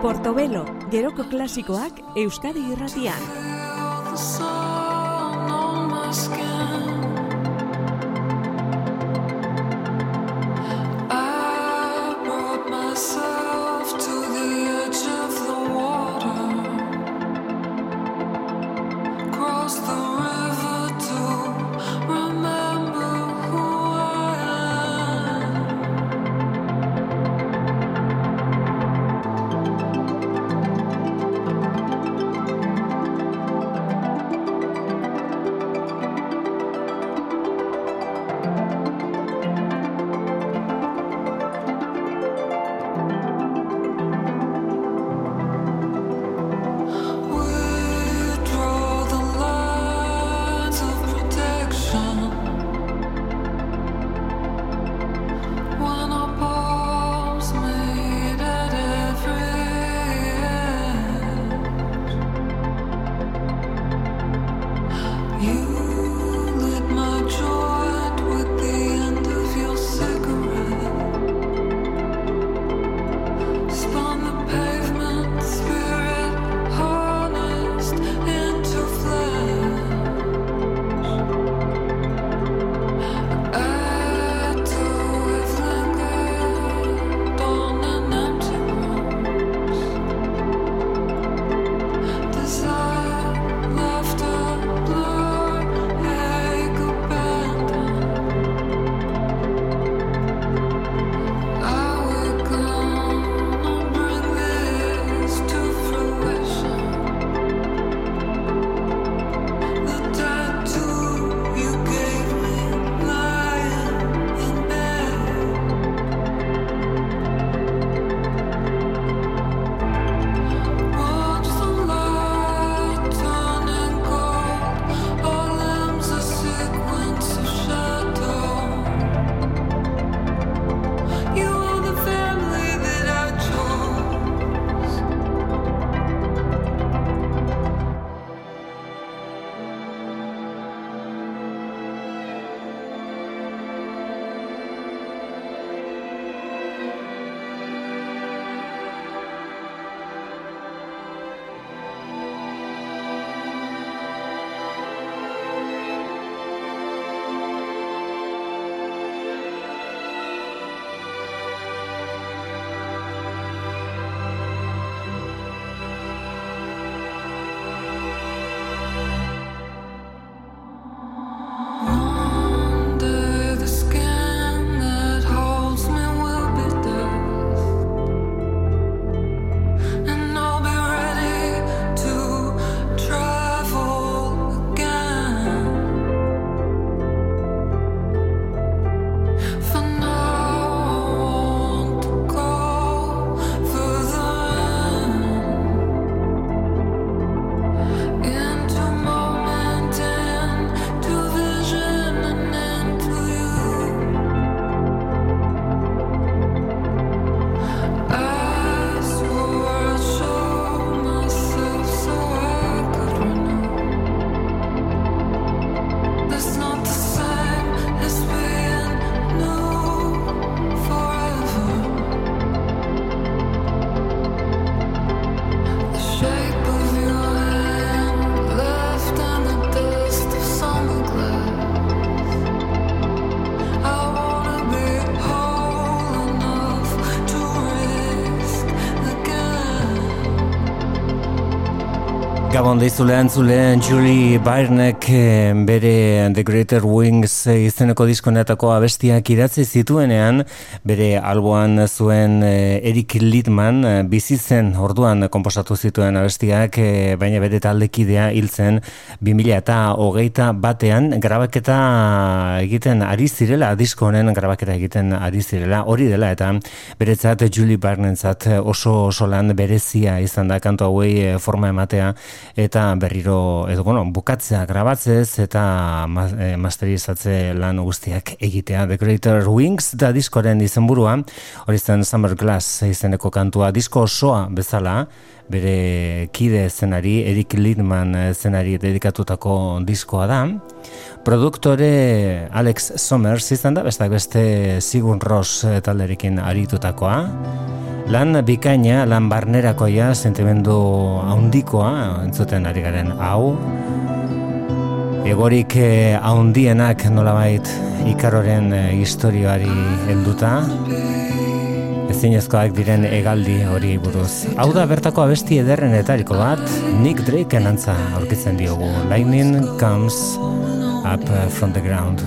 Portobelo, geroko klasikoak Euskadi irratian. Gabon deizulean zulean Julie Byrnek eh, bere The Greater Wings eh, izeneko diskonetako abestiak idatzi zituenean bere alboan zuen eh, Eric Littman bizi zen orduan konposatu zituen abestiak baina bere taldekidea hiltzen 2000 eta hogeita batean grabaketa egiten ari zirela disko honen grabaketa egiten ari zirela. Hori dela eta beretzat Julie Byrnentzat oso oso lan berezia izan da kantu hauei forma ematea eta berriro edo bueno, bukatzea grabatzez eta masterizatze lan guztiak egitea. The Greater Wings da diskoren izenburua hori zen Summer Glass izeneko kantua disko osoa bezala bere kide zenari, Erik Lidman zenari dedikatutako diskoa da. Produktore Alex Somers izan da, beste beste Sigun Ross talderikin aritutakoa. Lan bikaina, lan barnerakoia, sentimendu haundikoa, entzuten ari garen hau. Egorik eh, haundienak nolabait ikaroren eh, historioari helduta ezinezkoak diren egaldi hori buruz. Hau da bertako abesti ederren etariko bat, Nick Drake antza aurkitzen diogu. Lightning comes up from the ground.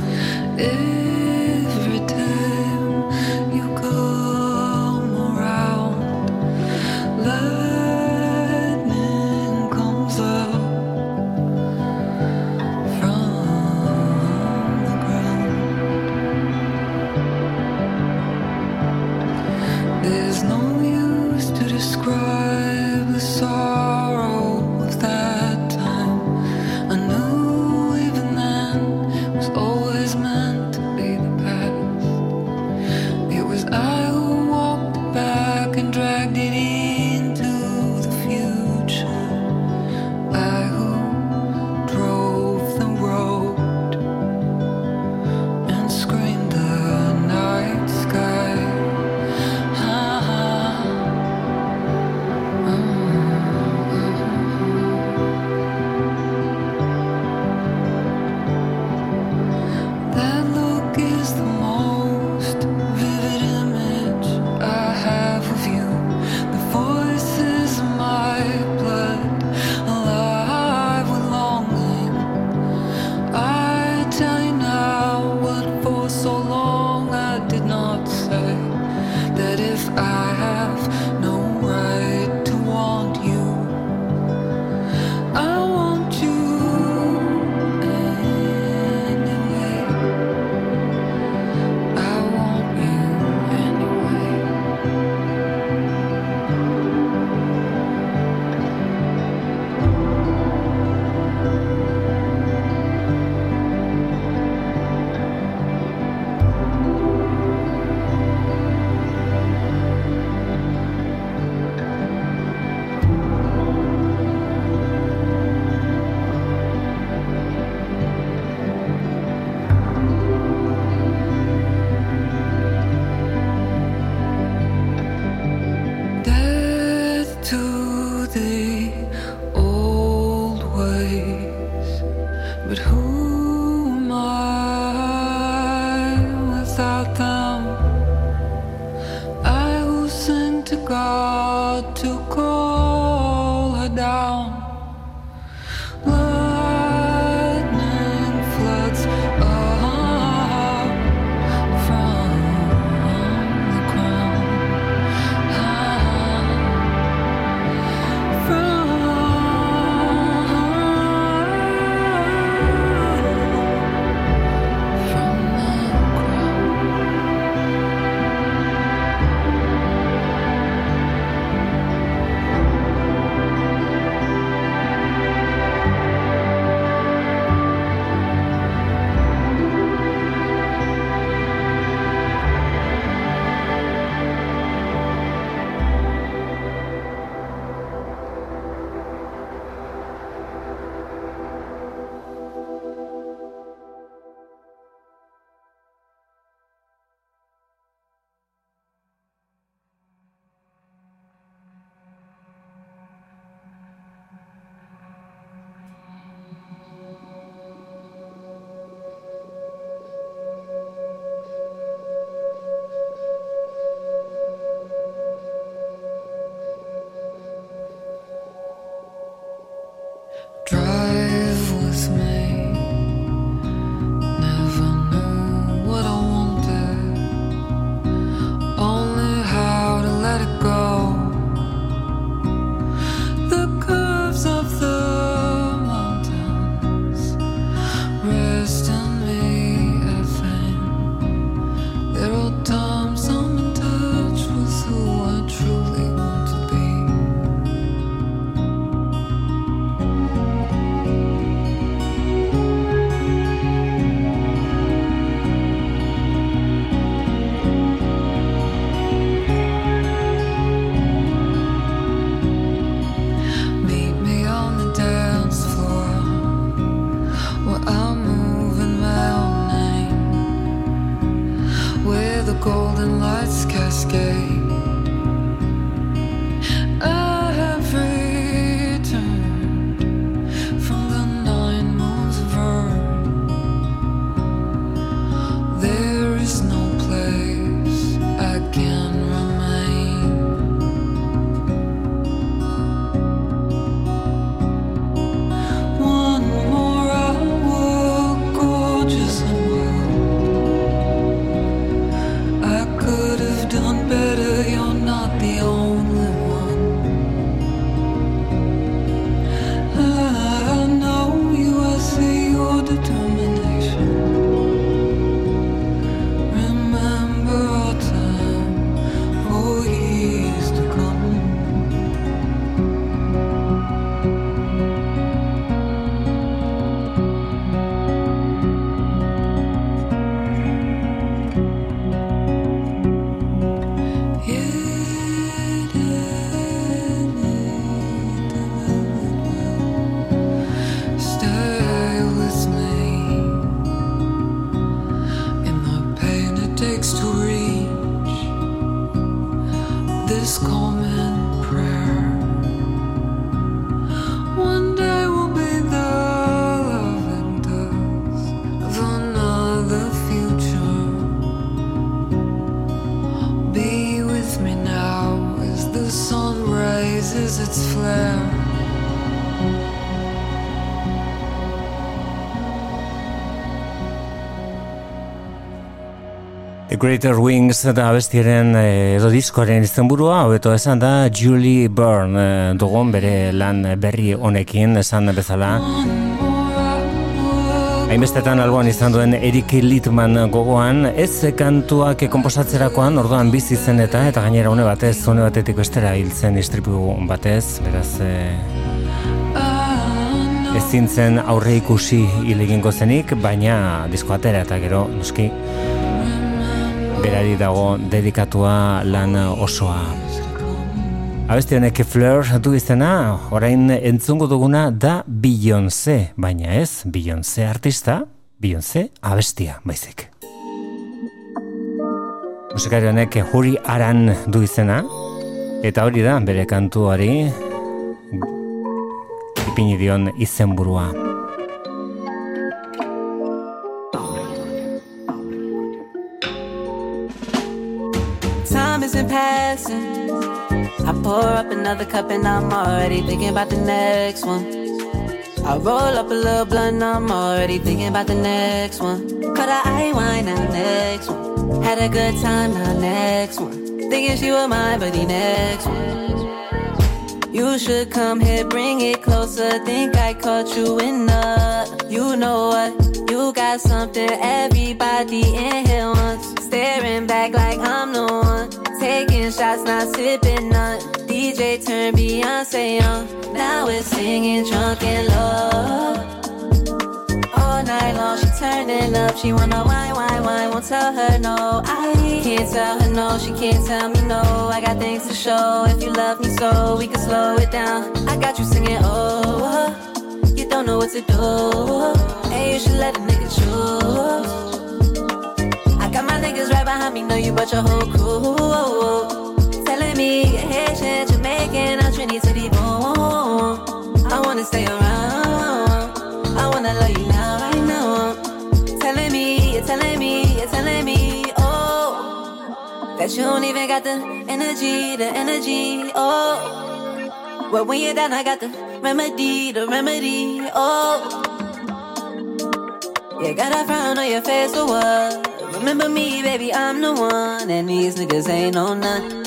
Greater Wings da bestiaren eh, edo diskoaren izenburua, hobeto esan da Julie Byrne eh, dugun bere lan berri honekin esan bezala. Hainbestetan alboan izan duen Erik Littman gogoan, ez kantuak komposatzerakoan orduan bizi zen eta eta gainera une batez, une batetik bestera hiltzen istripu batez, beraz... Eh, ez zintzen aurre ikusi hilegingo zenik, baina disko atera eta gero, noski, berari dago dedikatua lan osoa. Abesti honek Fleur du izena, orain entzungo duguna da Beyoncé, baina ez Beyoncé artista, Beyoncé abestia, baizik. Musikari honek Huri Aran du izena, eta hori da bere kantuari ipini dion izenburua. Passing. I pour up another cup and I'm already thinking about the next one. I roll up a little blunt, and I'm already thinking about the next one. Cut a eye wine now, next one. Had a good time now, next one. Thinking she was mine, but the next one. You should come here, bring it closer. Think I caught you in the. You know what? You got something everybody in here wants. Staring back like I'm the one. Taking shots, not sipping none. DJ turn Beyonce on. Now we're singing drunk and low. All night long, she turning up. She wanna wine, wine, wine. Won't tell her no. I can't tell her no. She can't tell me no. I got things to show. If you love me so, we can slow it down. I got you singing, oh. You don't know what to do. Hey, you should let a nigga choose. Right behind me, know you but your whole crew. Telling me you're Haitian, Jamaican, I'm Trinity boom. I wanna stay around. I wanna love you now, right now. Telling me, you're telling me, you're telling me, oh, that you don't even got the energy, the energy, oh. Well, when you're down, I got the remedy, the remedy, oh. You got a frown on your face for what? Remember me, baby, I'm the one. And these niggas ain't no none.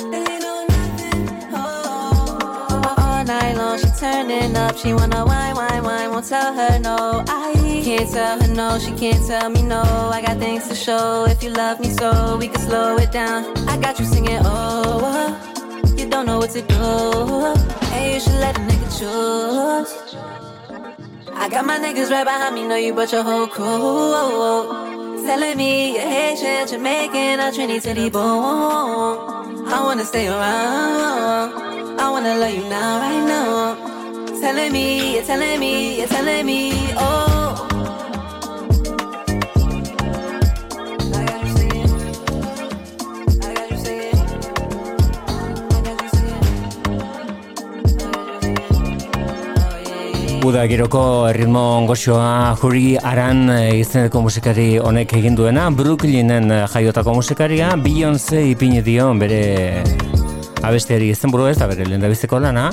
Oh. All night long, she turning up. She wanna wine, wine, wine. Won't tell her no. I can't tell her no. She can't tell me no. I got things to show. If you love me so, we can slow it down. I got you singing, oh, you don't know what to do. Hey, you should let a nigga choose. I got my niggas right behind me, know you but your whole crew telling me you're Haitian, Jamaican, or Trinity born. I wanna stay around. I wanna love you now, right now. Telling me, you're telling me, you're telling me, oh. Uda giroko ritmo ongoxoa. Juri aran eh, izeneko musikari honek egin duena. Brooklynen eh, jaiotako musikaria. Beyoncé ipini dio bere abestiari izen buru ez da bere lehen lana.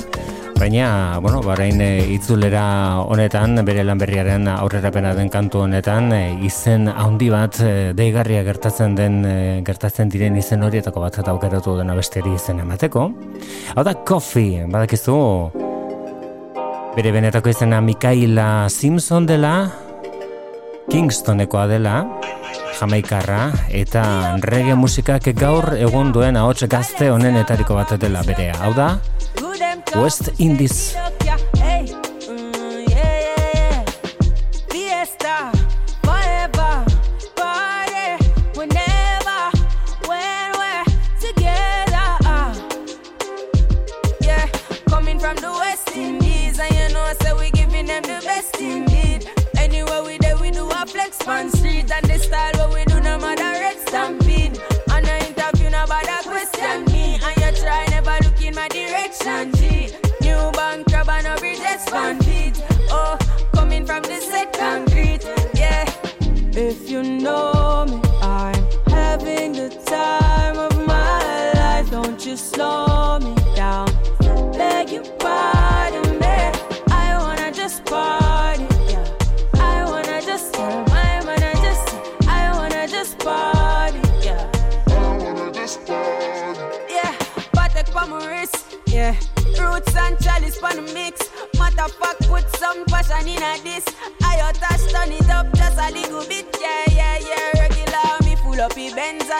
Baina, bueno, barain eh, itzulera honetan, bere lan berriaren aurrerapena den kantu honetan, izen handi bat deigarria gertatzen den gertatzen diren izen horietako bat aukeratu den abestiari izen emateko. Hau da, Coffee, badakizu, Bere benetako izena Mikaela Simpson dela, Kingstonekoa dela, Jamaikarra, eta reggae musikak gaur egun duen ahots gazte honen etariko bat dela berea. Hau da, West Indies. On street and the style what we do no matter red stampede. On a interview no bother question me and you try never look in my direction. G. New bank crab and a expanded. Oh, coming from the set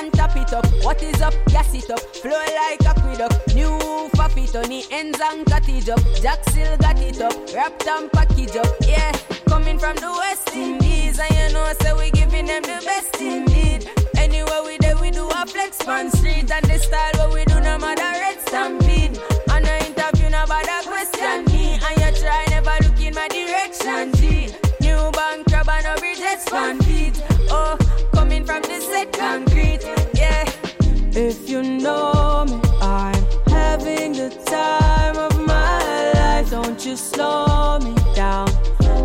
and tap it up. What is up? Gas it up, flow like aqueduct. New faffy on the ends and cut it up. Jack still got it up, wrapped and package up. Yeah, coming from the West Indies, and you know, so we giving them the best indeed. Anywhere we there, we do a flex on street and the style what we do no matter red stampede. On a interview, no bother question me, and you try never look in my direction. G. New bank crab and a bridge expanded. Oh, coming from the yeah. If you know me, I'm having the time of my life. Don't you slow me down?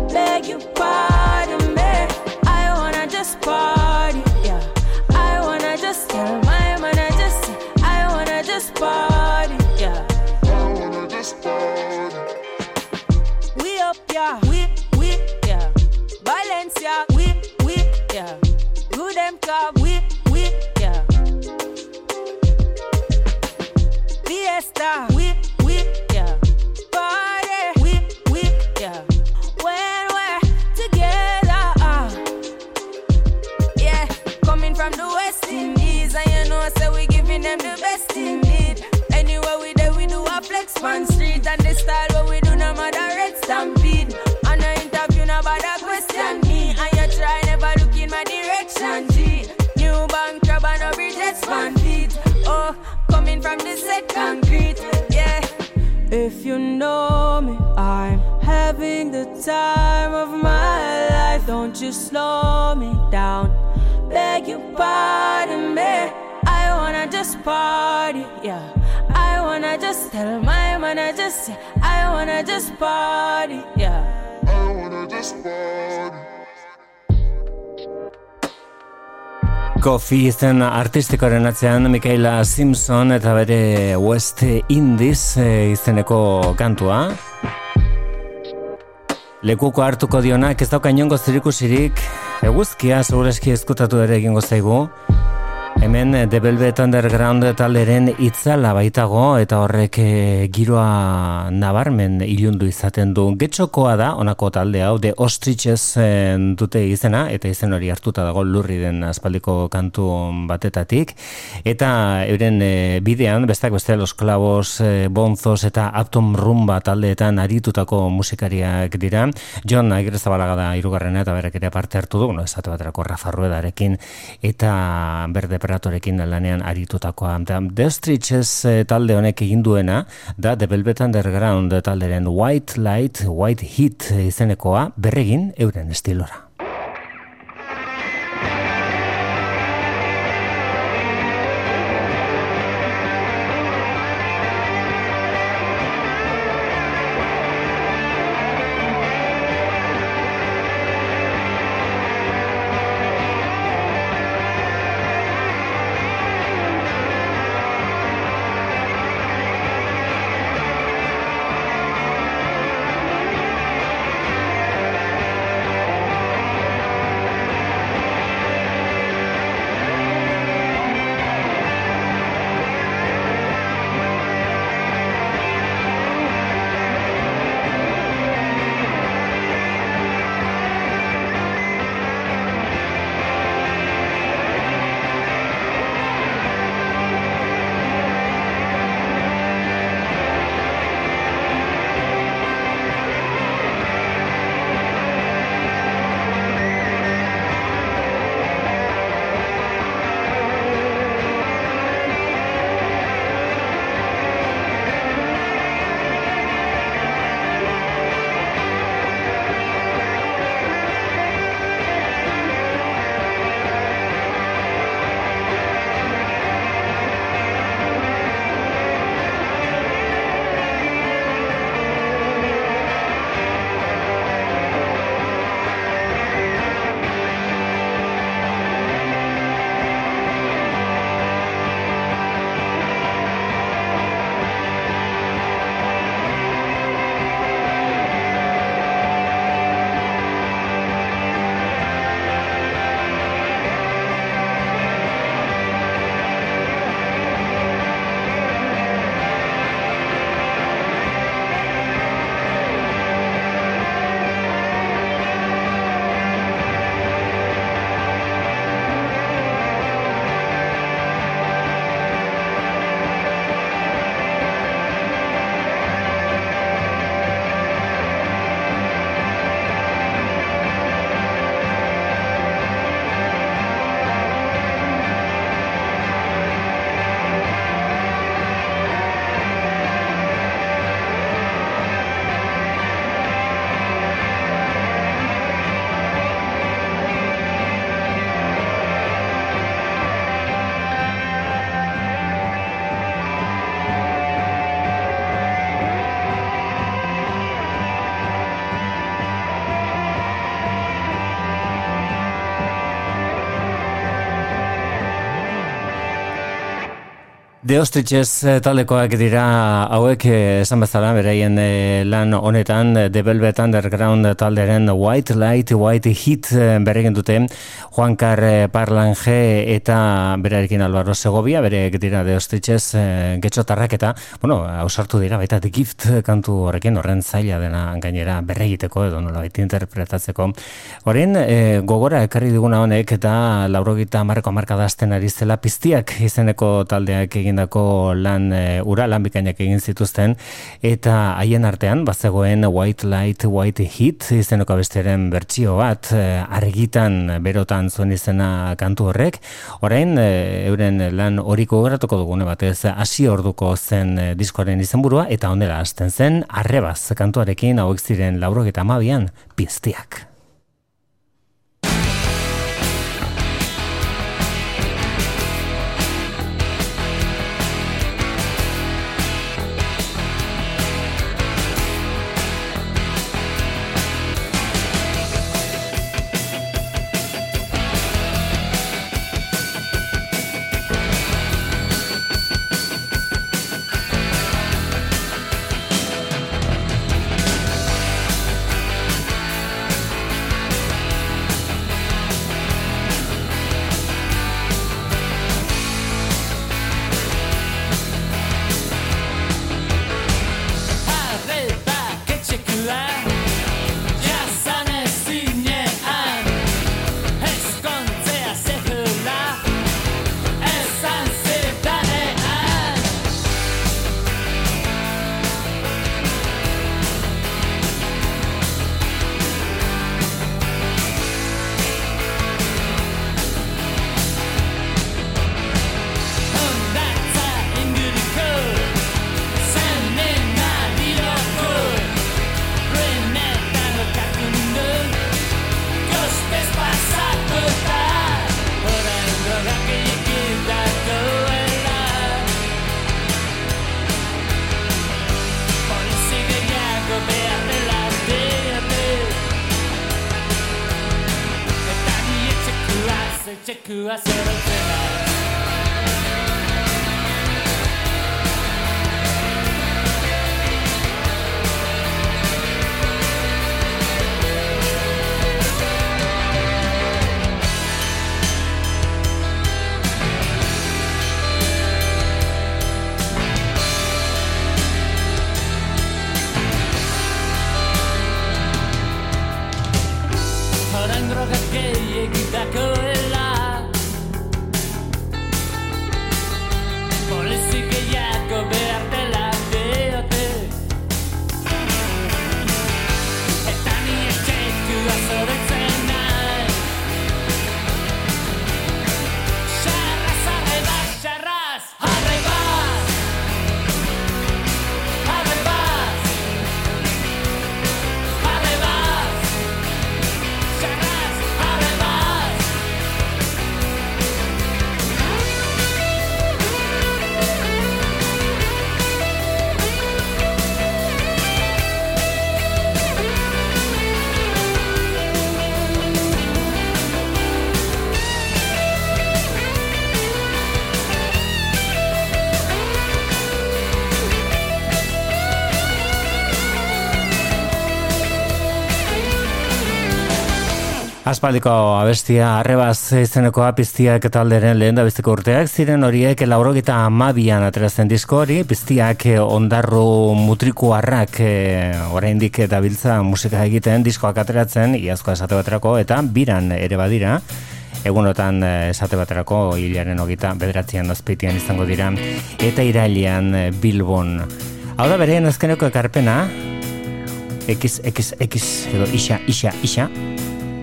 Beg you pardon me. I wanna just party, yeah. I wanna just tell my man I just I wanna just party, yeah. I wanna just party. We up, yeah. We we yeah. Valencia, we we yeah. Good them we we Fiesta, we we yeah. Party, we we yeah. When we're together, uh. yeah. Coming from the West Indies, and you know, so we giving them the best indeed. Anywhere we there, we do a flex on If you know me, I'm having the time of my life. Don't you slow me down. Beg you pardon me. I wanna just party, yeah. I wanna just tell my man I just say I wanna just party, yeah. I wanna just party. Coffee izen artistikoaren atzean Mikaela Simpson eta bere West Indies eh, izeneko kantua. Lekuko hartuko dionak ez dauka inongo zirikusirik eguzkia segureski eskutatu ere egingo zaigu. Hemen The Velvet Underground taleren itzala baitago eta horrek eh, giroa nabarmen ilundu izaten du. Getxokoa da, honako talde hau, The Ostriches eh, dute izena, eta izen hori hartuta dago lurri den aspaldiko kantu batetatik. Eta euren eh, bidean, bestak beste Los Clavos, Bonzos eta Aptom Rumba taldeetan aritutako musikariak dira. John Agirrezabalaga da irugarrena eta berek ere parte hartu du, no, esate baterako Rafa Ruedarekin eta berde operatorekin lanean aritutakoa. The Stretches eh, talde honek egin duena da The Velvet Underground talderen White Light, White Heat izenekoa berregin euren estilora. Deostitxez eh, taldekoak dira hauek eh, esan bezala beraien eh, lan honetan The Velvet Underground talderen White Light, White Heat berregen dute Juan Car Parlange eta berarekin Alvaro Segovia berek dira Deostitxez getxotarrak eta bueno, ausartu dira baita The Gift kantu horrekin horren zaila dena gainera berregiteko edo nola interpretatzeko. Horren gogora ekarri diguna honek eta laurogita marreko markadazten ari zela piztiak izeneko taldeak egin egindako lan e, ura lan bikainak egin zituzten eta haien artean bazegoen White Light White Heat izeneko besteren bertsio bat e, argitan berotan zuen izena kantu horrek orain e, euren lan horiko geratuko dugune batez hasi orduko zen e, diskoaren izenburua eta ondela hasten zen arrebaz kantuarekin hauek ziren laurogeta amabian piztiak. Aspaldiko abestia arrebaz izeneko apiztiak talderen lehen da bizteko urteak, ziren horiek laurogita amabian aterazen disko hori, piztiak ondarru mutriku harrak e, oraindik dabiltza musika egiten diskoak ateratzen, iazko esate baterako, eta biran ere badira, egunotan e, esate baterako hilaren hogita bederatzean azpeitian izango dira, eta irailean Bilbon. Hau da bereen azkeneko ekarpena, X, X, X, edo isa, isa, isa,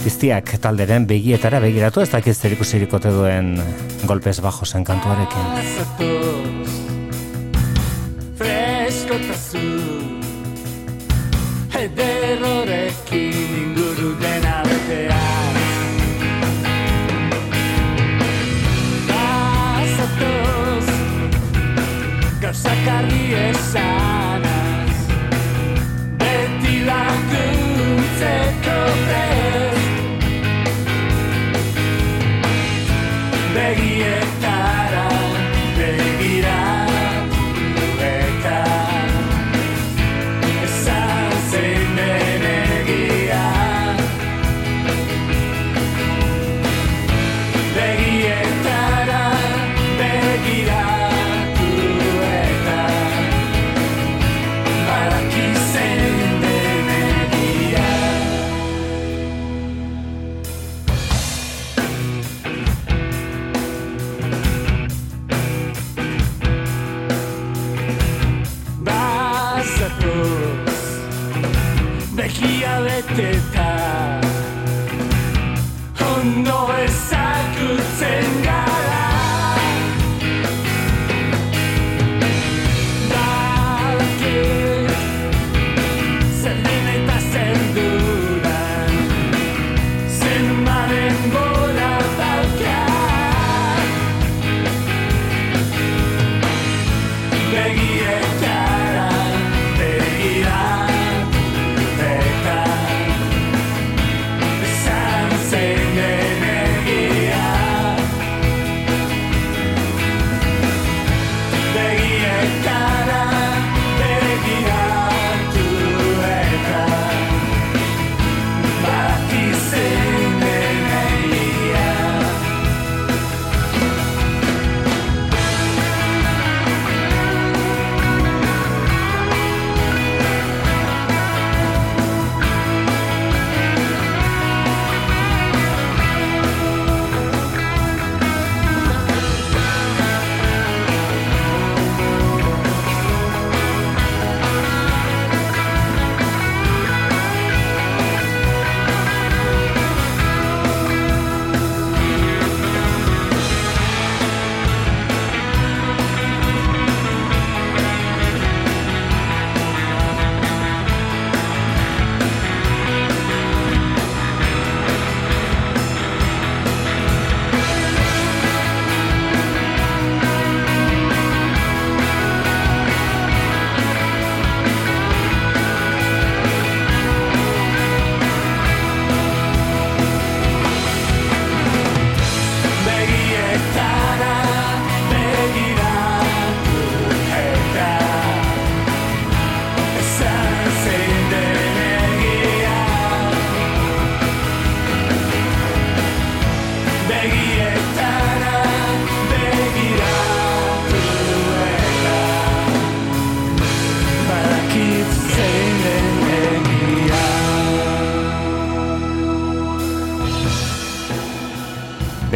Piztiak talderen begietara begiratu ez dakiz zer duen golpes bajosen kantuarekin. Freskotazu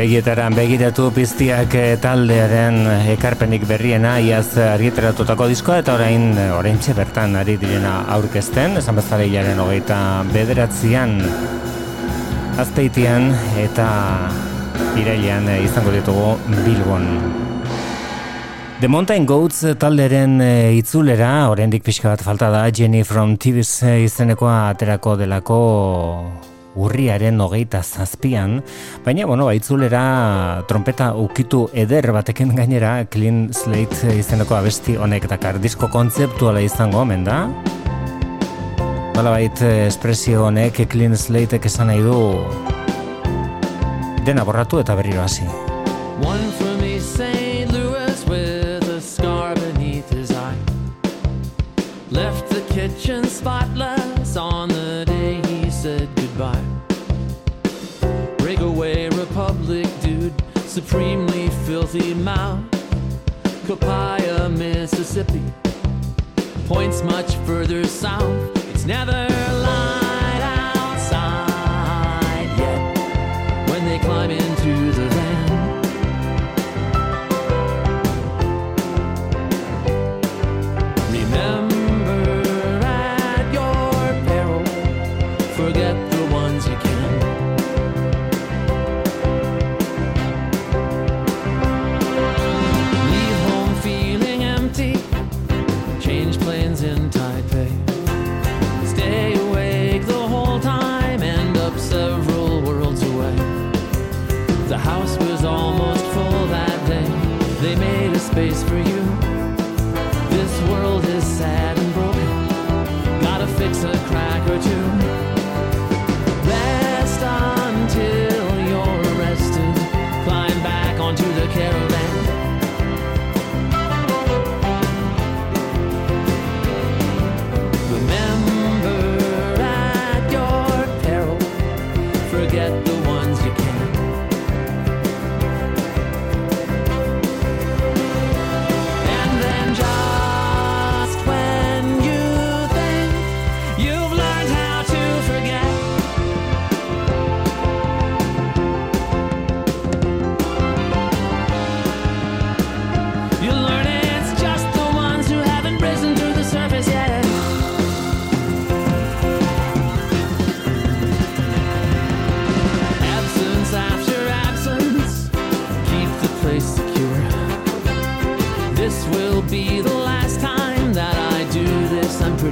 Begietaran begiratu piztiak eh, taldearen ekarpenik berriena iaz argiteratutako diskoa eta orain orain bertan ari direna aurkezten, esan bezala hilaren hogeita bederatzean azpeitian eta irailean izango ditugu Bilbon. The Mountain Goats talderen eh, itzulera, oraindik pixka bat falta da, Jenny from TV's izenekoa aterako delako urriaren hogeita zazpian, baina, bueno, baitzulera trompeta ukitu eder bateken gainera Clean Slate izeneko abesti honek dakar. Disko kontzeptuala izango omen da? Bala bait espresio honek Clean Slate esan nahi du dena borratu eta berriro hasi. Left the kitchen spotless filthy mouth. Copiah, Mississippi, points much further south. It's never To.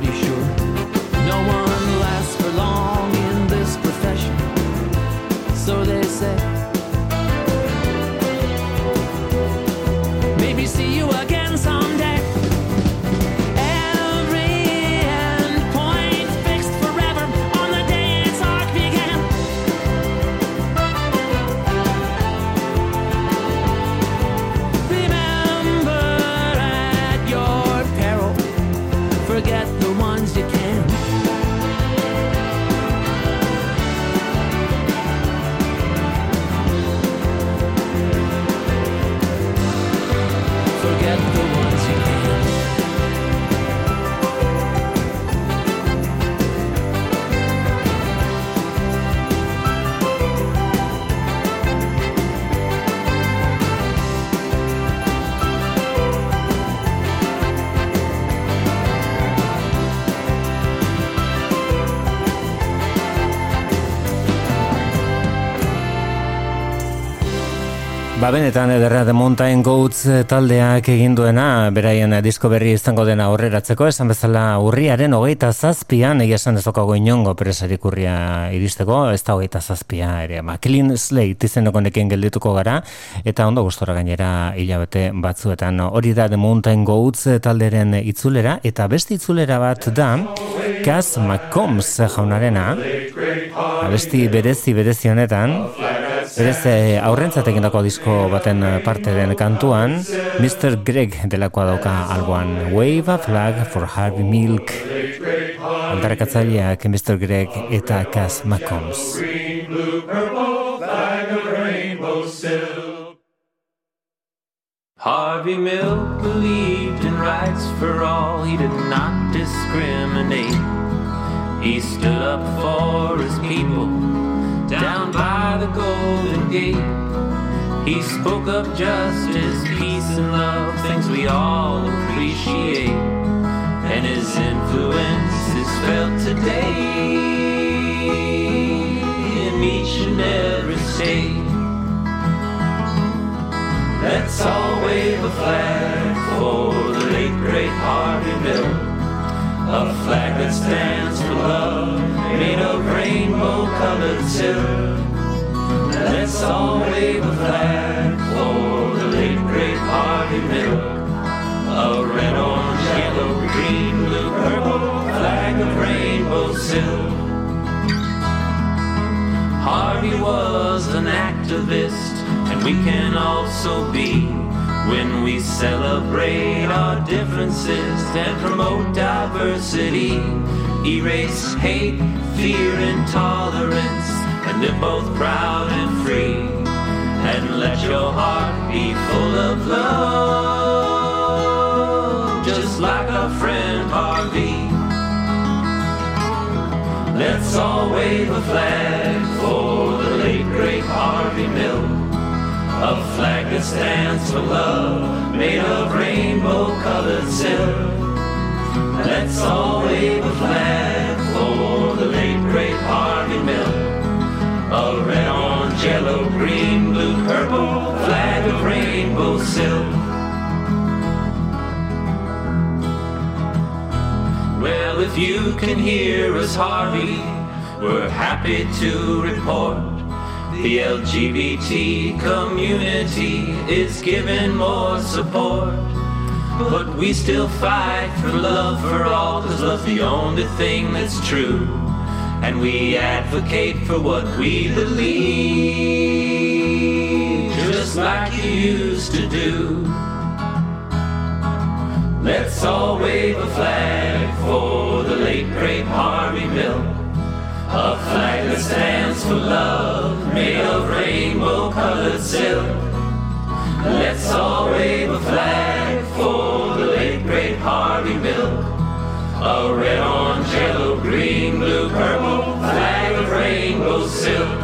pretty sure. Benetan ederra The Mountain Goats taldeak egin duena, beraien disko berri izango dena aurreratzeko, esan bezala urriaren hogeita zazpian, egia esan ez okago inongo presarik urria iristeko, ez da hogeita zazpia ere, ma, clean slate izeneko nekien geldituko gara, eta ondo gustora gainera hilabete batzuetan. Hori da The Mountain Goats talderen itzulera, eta beste itzulera bat da, Kaz McCombs jaunarena, abesti berezi berezi honetan, Berez eh, aurrentzat egindako disko baten eh, parte den kantuan, Mr. Greg delakoa dauka alboan Wave a Flag for Harvey Milk. Aldarrakatzaileak Mr. Greg eta Cass McCombs. Harvey Milk believed in rights for all, he did not discriminate. He stood up for his people. Down by the Golden Gate. He spoke of justice, peace, and love, things we all appreciate. And his influence is felt today in each and every state. Let's all wave a flag for the late great Harvey Milk. A flag that stands for love, made of rainbow colored silk. Let's all wave a flag for the late great Harvey Milk. A red, orange, yellow, green, blue, purple flag of rainbow silk. Harvey was an activist, and we can also be when we celebrate our differences and promote diversity. Erase hate, fear, intolerance and live both proud and free. And let your heart be full of love, just like our friend Harvey. Let's all wave a flag for the late great Harvey Milk. A flag that stands for love, made of rainbow colored silk. Let's all wave a flag for the late great Harvey Milk. A red, orange, yellow, green, blue, purple flag of rainbow silk. Well, if you can hear us, Harvey, we're happy to report the LGBT community is given more support. But we still fight for love for all, cause love's the only thing that's true and we advocate for what we believe, just like you used to do. Let's all wave a flag for the late great Harvey Milk, a flag that stands for love, made of rainbow colored silk. Let's all wave a flag for the late great Harvey Milk. A red, orange, yellow, green, blue, purple flag of rainbow silk.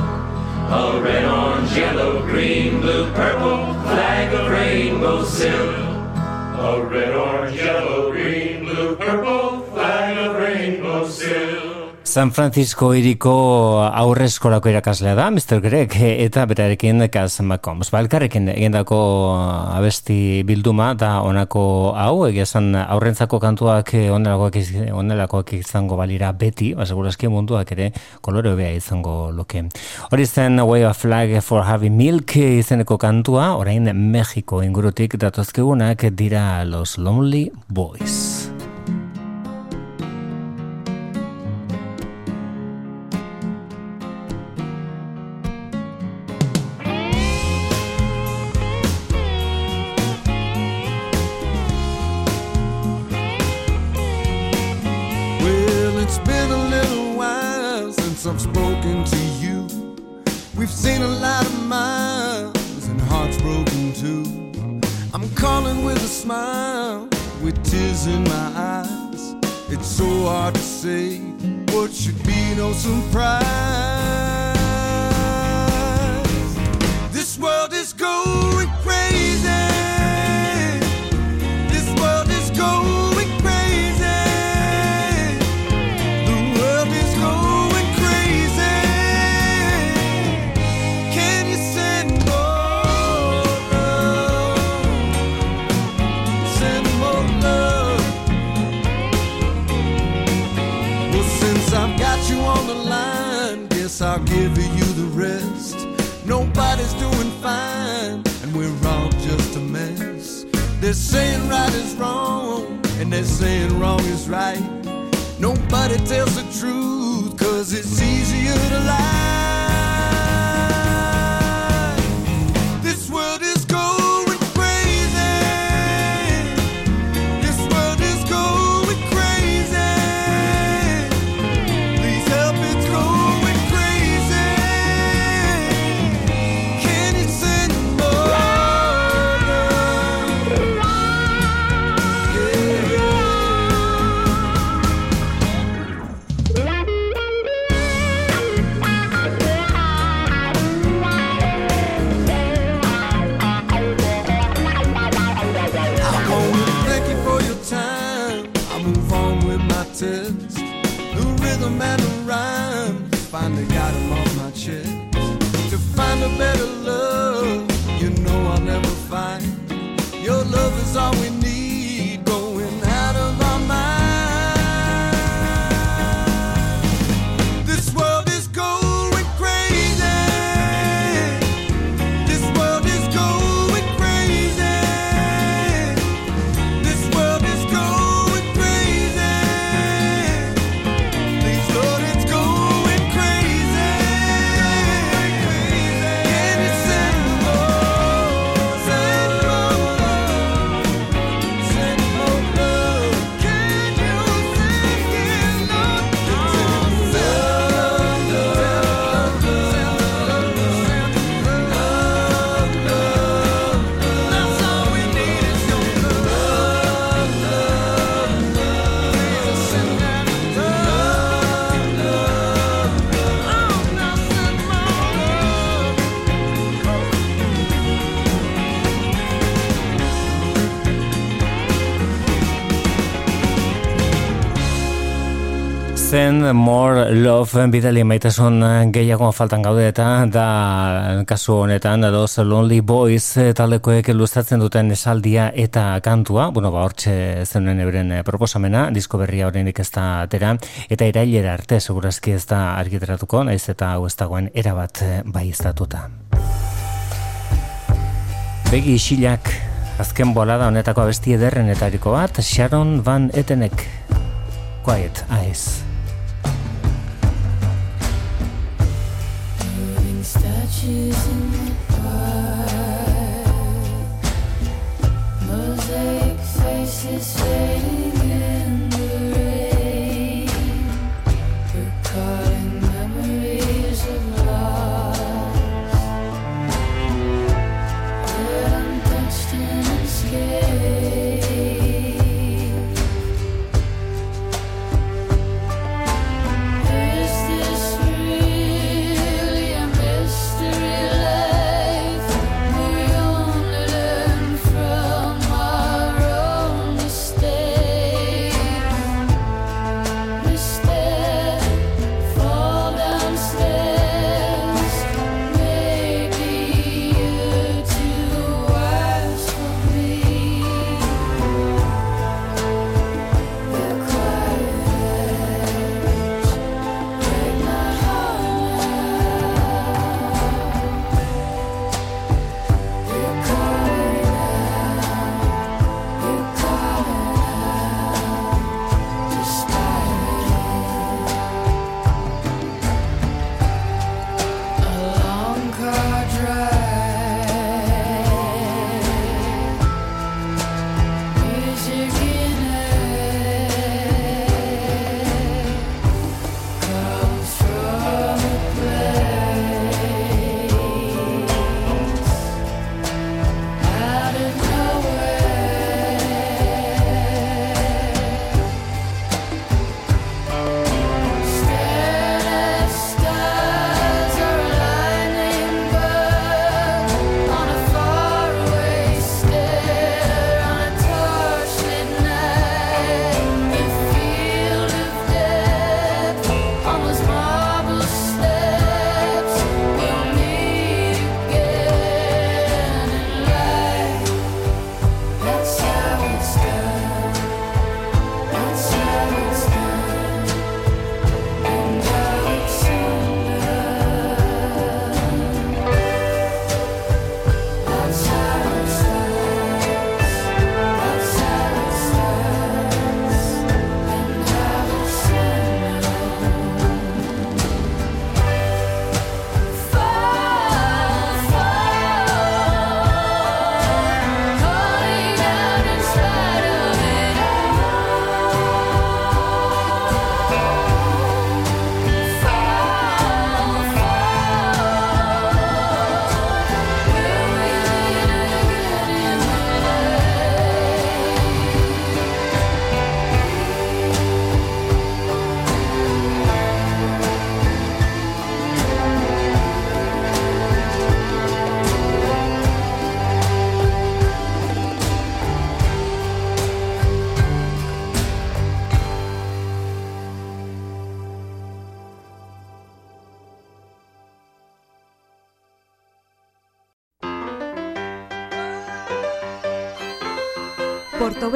A red, orange, yellow, green, blue, purple flag of rainbow silk. A red, orange, yellow, green, San Francisco iriko aurrezkolako irakaslea da, Mr. Greg, eta berarekin Kaz McCombs. Balkarrekin egendako abesti bilduma da onako hau, egiazan aurrentzako kantuak onelakoak, onelakoak izango balira beti, baseguraski munduak ere kolore bea izango loke. Hori zen Way of Flag for Heavy Milk izeneko kantua, orain Mexiko ingurutik datozkegunak dira Los Lonely Boys. In my eyes. It's so hard to say what should be no surprise. Nobody's doing fine, and we're all just a mess. They're saying right is wrong, and they're saying wrong is right. Nobody tells the truth, cause it's easier to lie. More love bidali maitasun gehiago faltan gaude eta da kasu honetan dos lonely boys talekoek lustatzen duten esaldia eta kantua, bueno ba hortxe zenen euren proposamena, disko berria oraindik ez da atera eta irailera arte segurazki ez da argiteratuko, naiz eta hau ez dagoen erabat bai iztatuta. Begi isilak azken bolada honetako abesti ederrenetariko bat Sharon Van Etenek Quiet Eyes. Statues in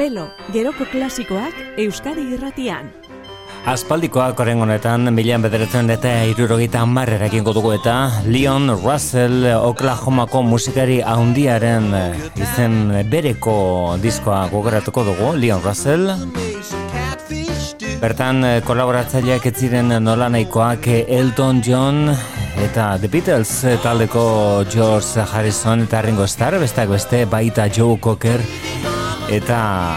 Portobelo, geroko klasikoak Euskadi irratian. Aspaldikoak oren honetan, milian bederatzen eta irurogeita marrera egingo dugu eta Leon Russell Oklahomako musikari haundiaren izen bereko diskoa gogoratuko dugu, Leon Russell. Bertan kolaboratzaileak ez ziren nolanaikoak Elton John eta The Beatles taldeko George Harrison eta Ringo Starr, besteak beste baita Joe Cocker eta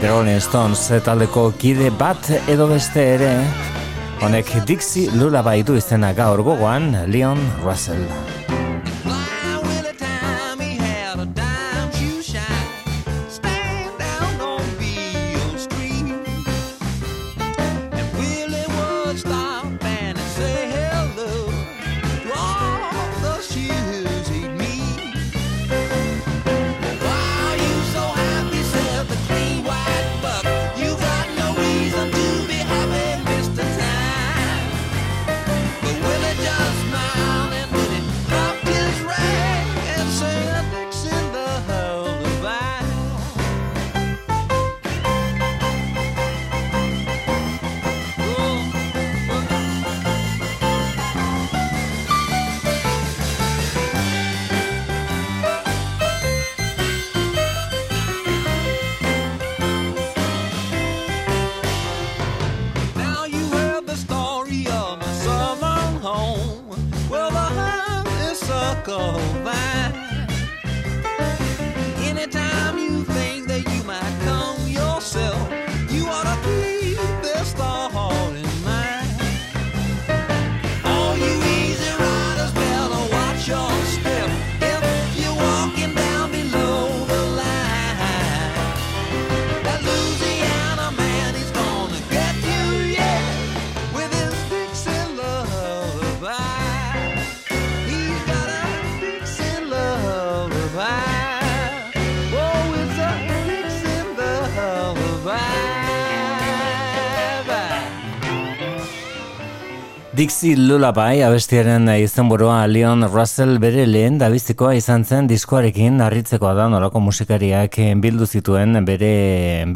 The Rolling Stones taldeko kide bat edo beste ere honek Dixie Lullaby du izena gaur gogoan Leon Russell go by. Dixie Lullaby abestiaren izenburua Leon Russell bere lehen dabizikoa izan zen diskoarekin harritzekoa da nolako musikariak bildu zituen bere,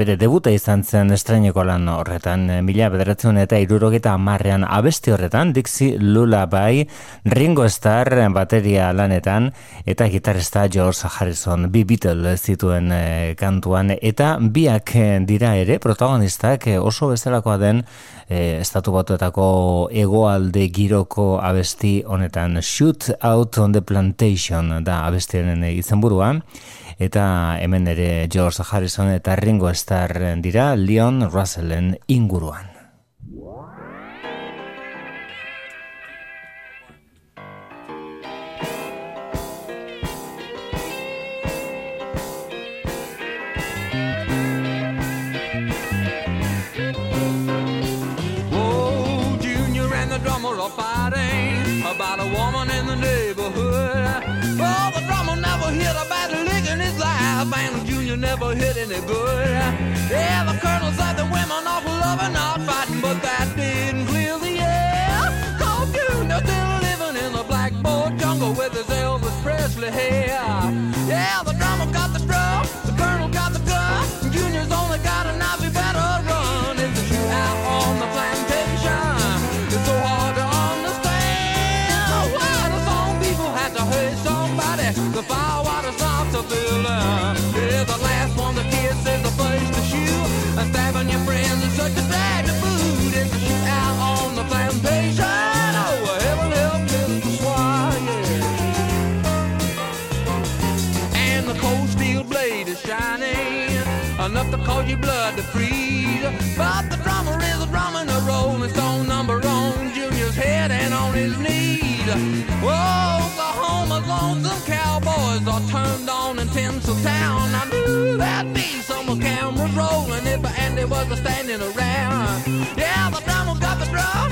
bere debuta izan zen estraineko lan horretan. Mila bederatzen eta irurogeta amarrean abesti horretan Dixie Lullaby Ringo Starr bateria lanetan eta gitarista George Harrison bi Beatle zituen eh, kantuan. Eta biak eh, dira ere protagonistak eh, oso bezalakoa den eh, estatu batuetako egoalde giroko abesti honetan Shoot Out on the Plantation da abestiaren izenburua eta hemen ere George Harrison eta Ringo Starr dira Leon Russellen inguruan. Junior never hit any good. Yeah, the colonel said the women awful loving, not fighting, but that didn't clear the air. Cause Junior still living in the blackboard jungle with his Elvis Presley hair. Cause your blood to freeze. But the drummer is a drumming a rolling stone number on Junior's head and on his knees. Oklahoma's lonesome cowboys are turned on in Tinseltown. I knew that'd be some cameras rolling if Andy was a standing around. Yeah, the drummer got the drum,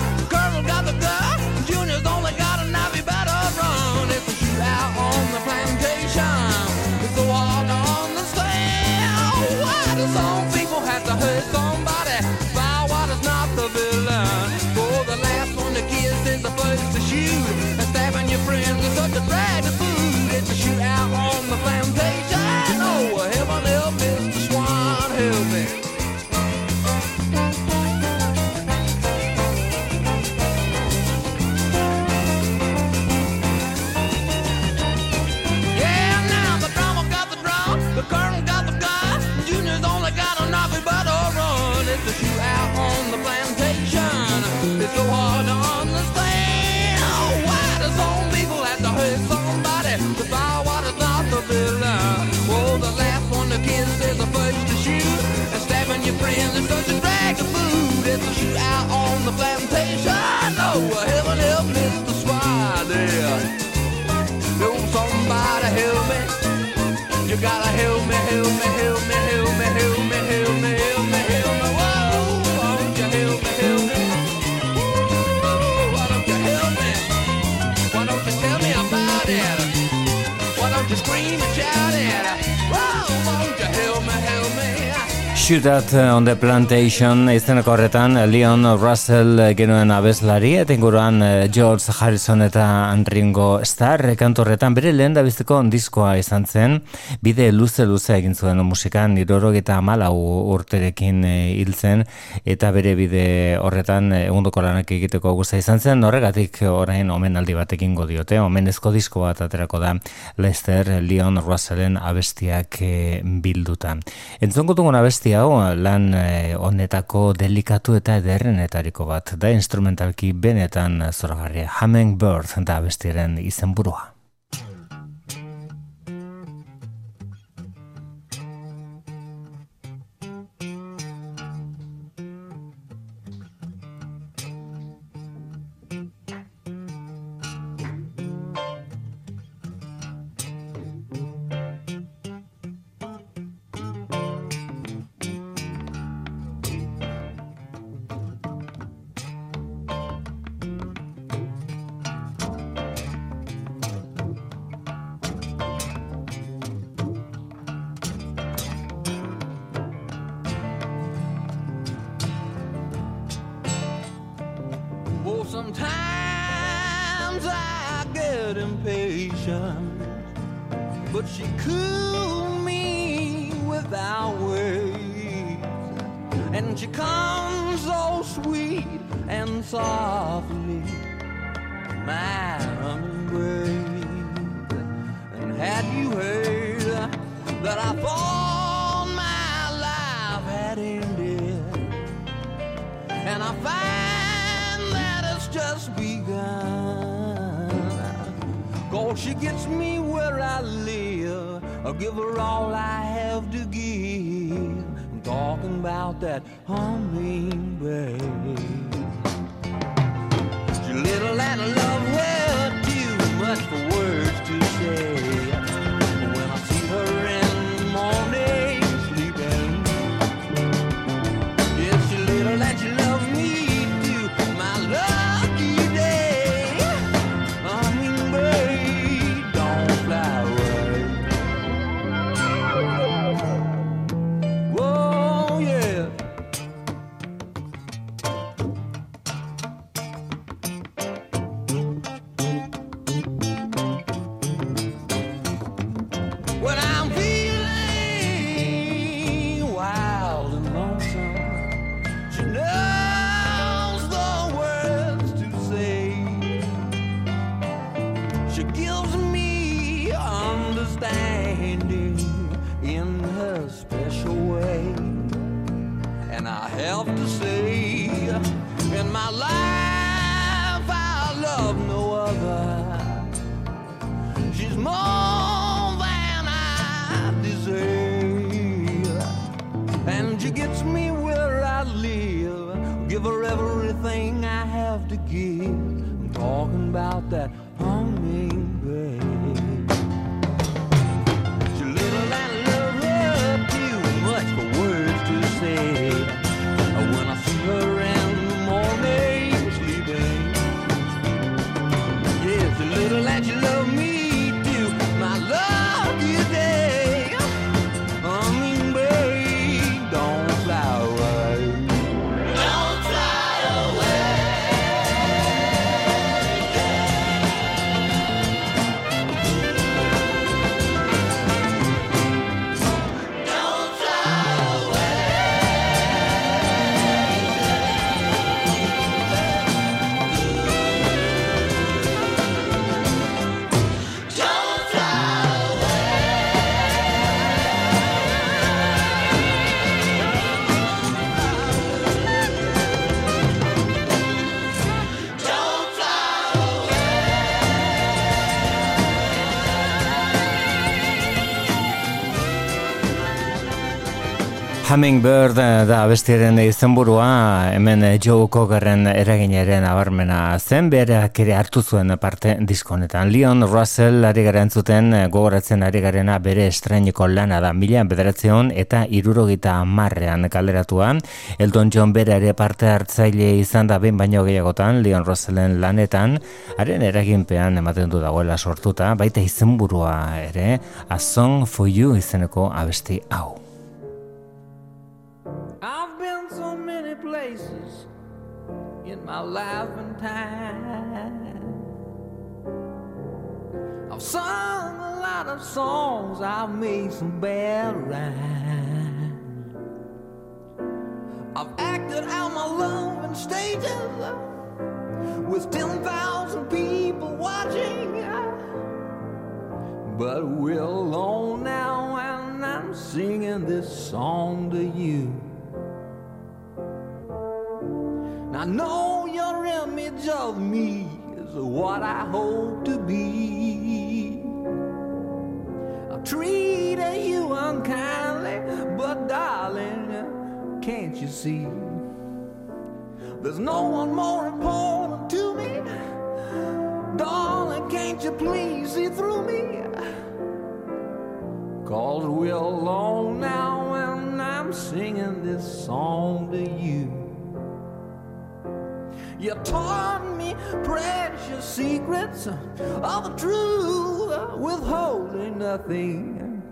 was Shootout on the Plantation. Izeneko horretan Leon Russell genuen abeslari eta inguruan George Harrison eta Ringo Starr kantu horretan bere lehen da bizteko diskoa izan zen. Bide luze luze egin zuen musikan irorogeta amalau urterekin eh, hil zen eta bere bide horretan egundoko lanak egiteko guza izan zen. Horregatik orain omenaldi batekin diote omenezko disko bat aterako da Lester Leon Russellen abestiak bilduta. Entzongo dugun abesti hau lan eh, honetako delikatu eta ederrenetariko bat da instrumentalki benetan zoragarria Hummingbird da abestiaren izenburua. Talking about that hummingbird. She Hummingbird eh, da bestiaren izenburua hemen eh, Joe Cockeren eraginaren abarmena zen berak ere hartu zuen parte diskonetan. Leon Russell ari gara entzuten eh, gogoratzen ari garena bere estrainiko lana da mila bederatzeon eta irurogita marrean kaleratua. Elton John bere ere parte hartzaile izan da behin baino gehiagotan Leon Russellen lanetan haren eraginpean ematen du dagoela sortuta baita izenburua ere A Song for You izeneko abesti hau. My and time. I've sung a lot of songs, I've made some bad rhymes. I've acted out my love in stages with 10,000 people watching. But we're alone now, and I'm singing this song to you. I know image of me is what I hope to be. I've treated you unkindly, but darling, can't you see? There's no one more important to me. Darling, can't you please see through me? Cause we're alone now, and I'm singing this song to you. You taught me precious secrets of the truth, withholding nothing.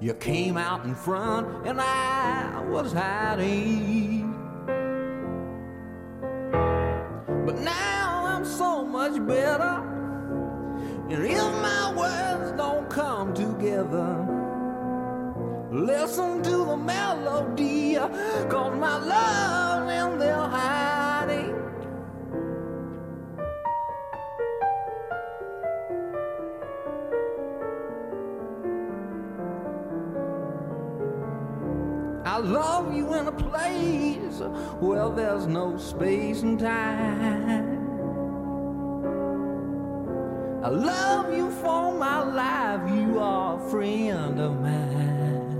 You came out in front, and I was hiding. But now I'm so much better. And if my words don't come together, listen to the melody, cause my love's I love you in a place where there's no space and time. I love you for my life, you are a friend of mine.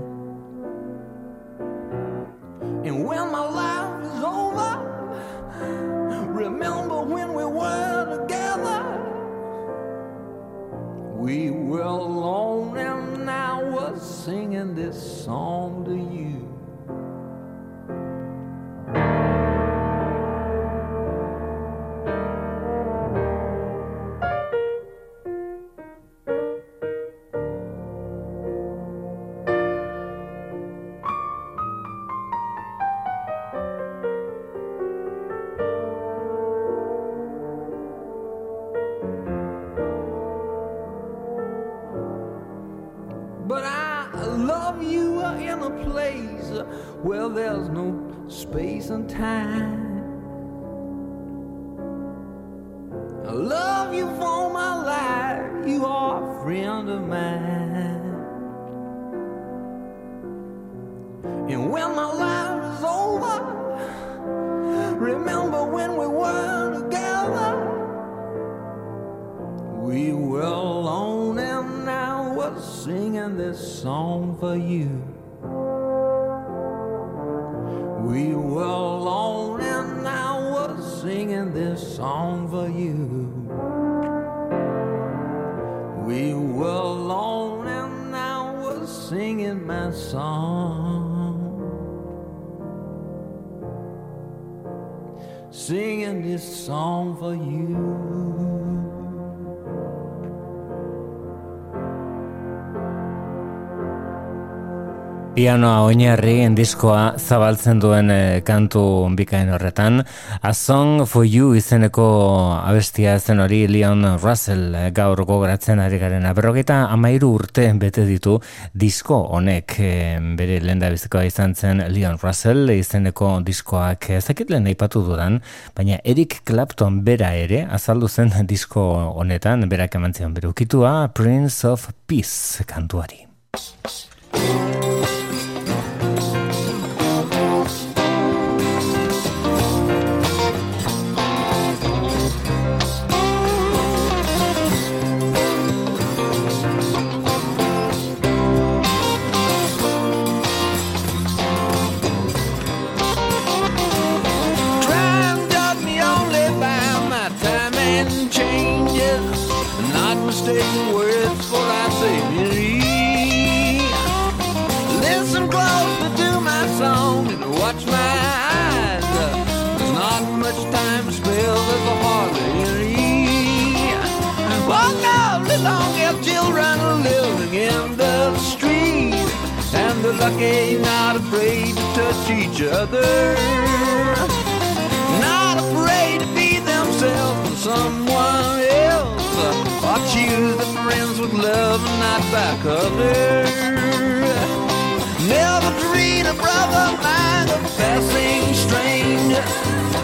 And when my life is over, remember when we were together. We were alone, and I was singing this song to you. This song for you. We were alone and I was singing my song. Singing this song for you. Pianoa oinarri diskoa zabaltzen duen eh, kantu bikain horretan. A Song for You izeneko abestia zen hori Leon Russell eh, gaur gogoratzen ari garen. Berrogeita amairu urte bete ditu disko honek eh, bere lenda bizikoa izan zen Leon Russell izeneko diskoak ezakit lehen aipatu dudan, baina Eric Clapton bera ere azaldu zen disko honetan, berak eman zion berukitua Prince of Peace kantuari. Lucky, not afraid to touch each other. Not afraid to be themselves and someone else. Or choose the friends with love and not by color. Never treat a brother like a passing stranger.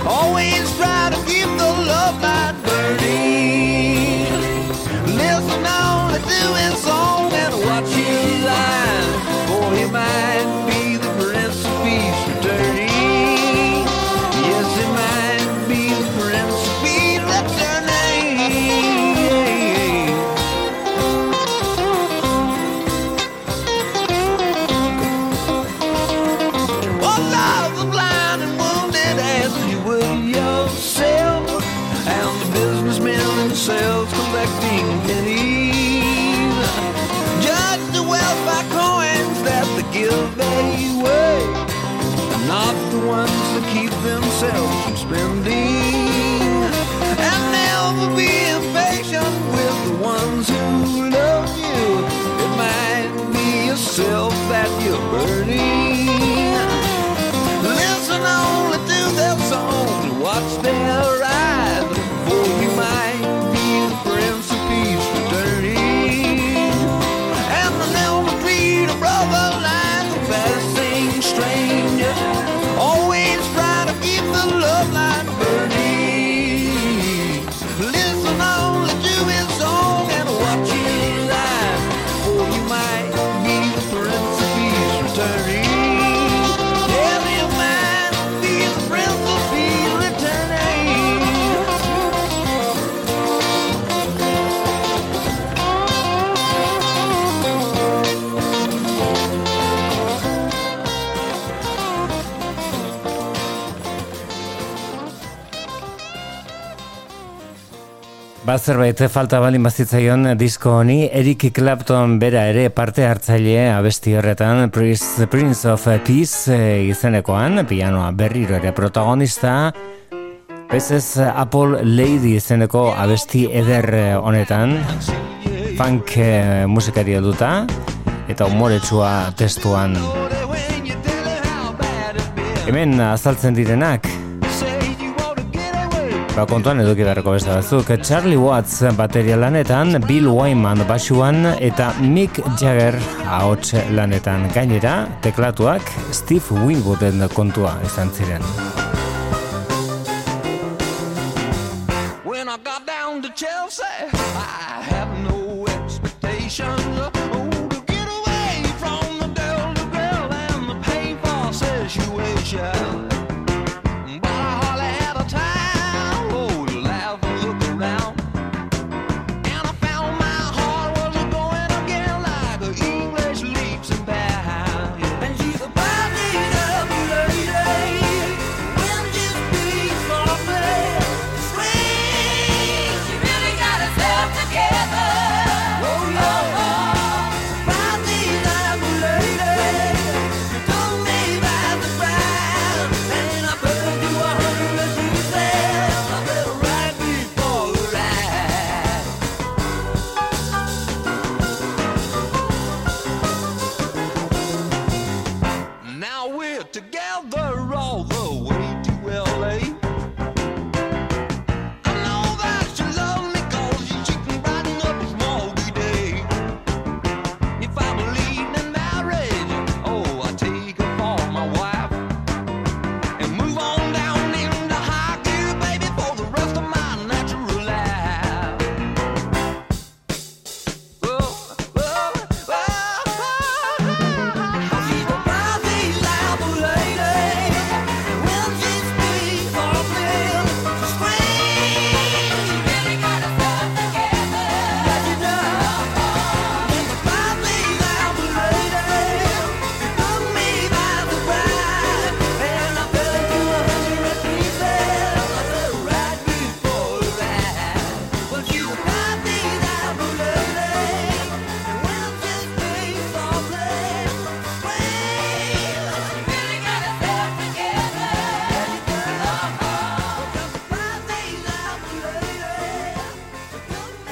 Always try to keep the love light burning. Listen on to his Ba zerbait falta balin bazitzaion disko honi. Eric Clapton bera ere parte hartzaile abesti horretan. Prince, Prince of Peace izenekoan pianoa berriro ere protagonista. Bezez Apple Lady izeneko abesti eder honetan. Funk musikari duta eta umoretsua testuan. Hemen azaltzen direnak Ba, kontuan eduki beharko beste batzuk. Charlie Watts bateria lanetan, Bill Wyman basuan eta Mick Jagger ahots lanetan gainera, teklatuak Steve Winwooden kontua izan ziren. When I got down to Chelsea, I have no expectations.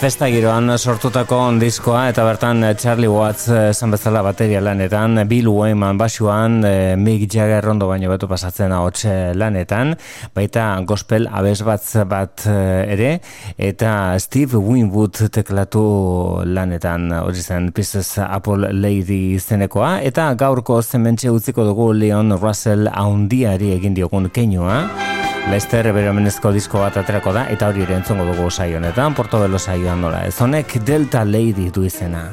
Festa giroan sortutako diskoa eta bertan Charlie Watts esan bezala bateria lanetan, Bill Wyman basuan, eh, Mick Jagger rondo baino betu pasatzen ahots lanetan, baita gospel abes bat bat eh, ere, eta Steve Winwood teklatu lanetan hori zen Pieces Apple Lady zenekoa, eta gaurko zementxe utziko dugu Leon Russell haundiari egin diogun keinua. Lester beromenezko disko bat aterako da eta hori ere entzongo dugu saionetan, Portobelo saioan nola. Ez honek Delta Lady du izena.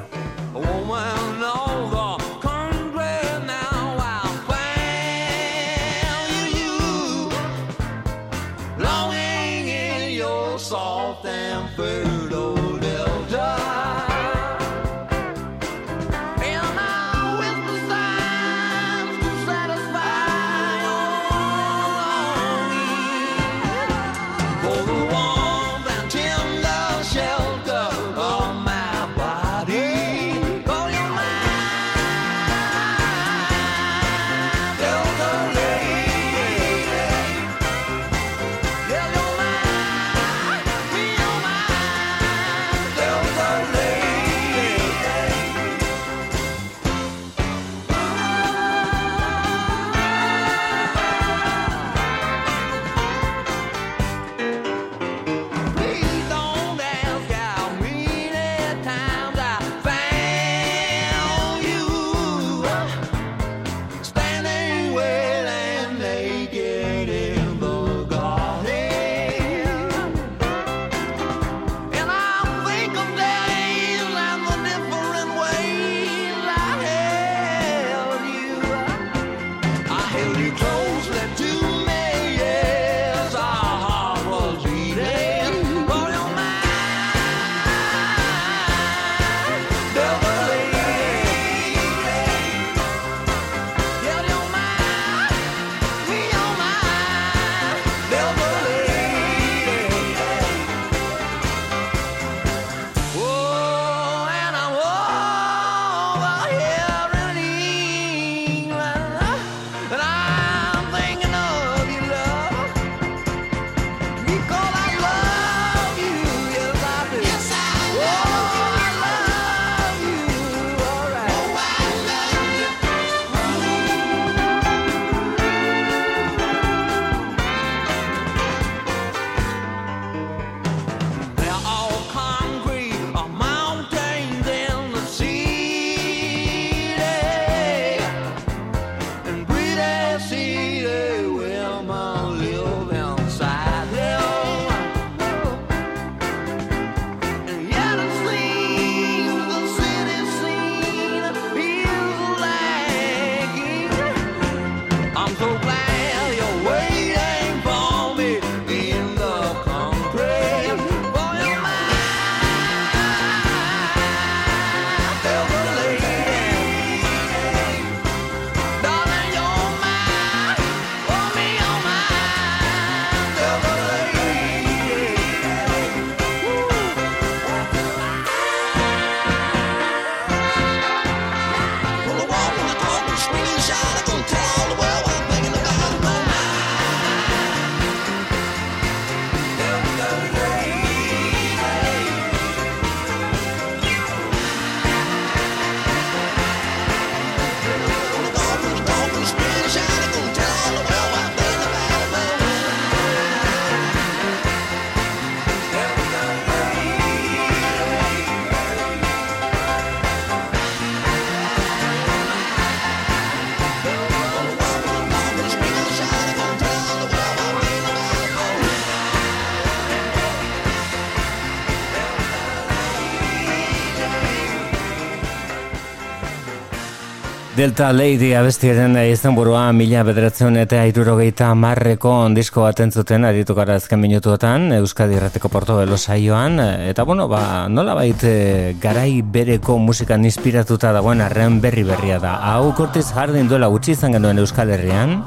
Delta Lady abestiaren izan burua mila bederatzen eta irurogeita marreko ondisko bat entzuten aritu gara azken minutuetan Euskadi Errateko Porto Belo saioan. Eta bueno, ba, nola baita eh, garai bereko musikan inspiratuta dagoen arren berri berria da. Hau kortiz jardin duela gutxi izan genuen Euskal Herrian.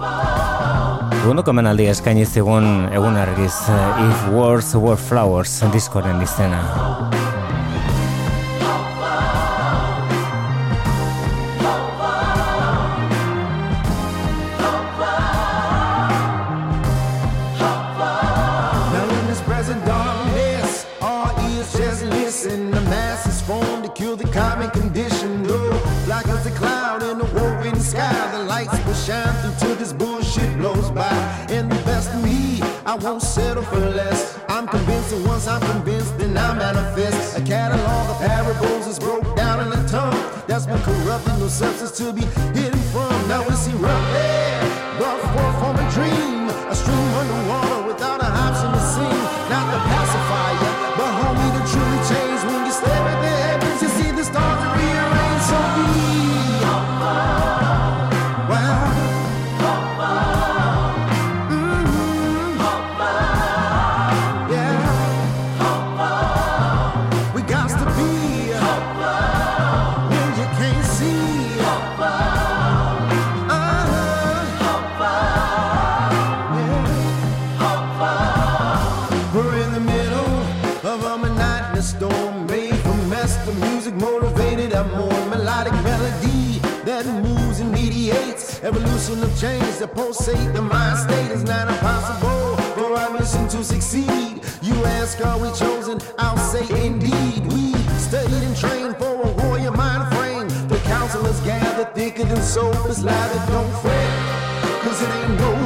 Eguno komen aldi eskaini zigun egun argiz eh, If Words Were Flowers diskoren izena evolution of change that pulsate the mind state is not impossible for our mission to succeed. You ask, are we chosen? I'll say indeed. We studied and trained for a warrior mind frame. The counselors gather thicker than soap is live don't fret. Cause it ain't over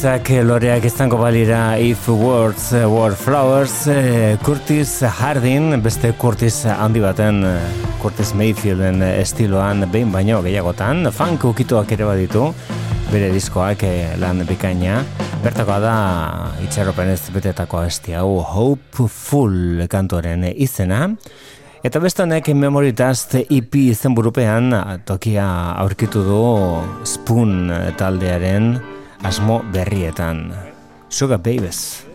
Itzak loreak izango balira If Words Were Flowers eh, Curtis Hardin beste Curtis handi baten eh, Curtis Mayfielden estiloan behin baino gehiagotan. Funk ukituak ere baditu bere diskoak eh, lan bikaina. Bertakoa da itxarropen ez betetako esti hau Hopeful kantoren izena. Eta beste honek Memory Dust EP izen burupean tokia aurkitu du Spoon taldearen asmo berrietan. Sugar Babies.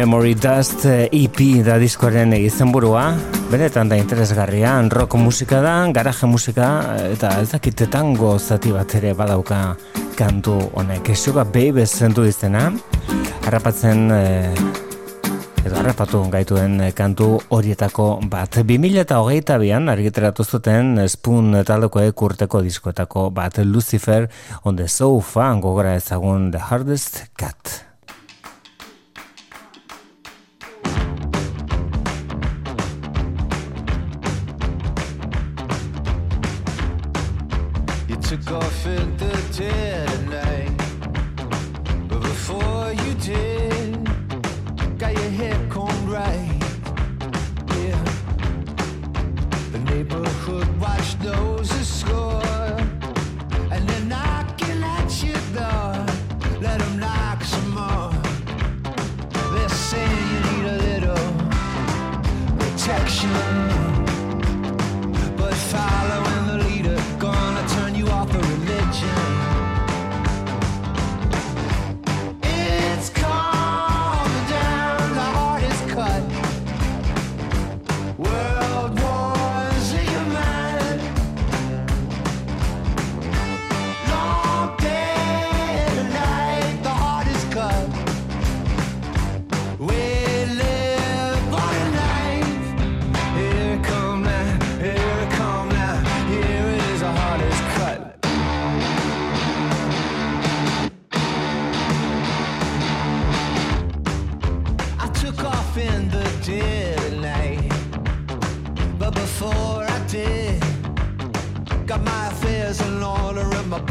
Memory Dust EP da diskoaren izenburua, benetan da interesgarria, rock musika da, garaje musika, eta ez dakitetan gozati bat ere badauka kantu honek. Sugar Baby zentu izena, harrapatzen, eh, edo harrapatu gaituen kantu horietako bat. 2000 eta hogeita argiteratu zuten Spoon taldeko ekurteko diskoetako bat, Lucifer on the Sofa, gogora ezagun The Hardest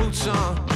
notes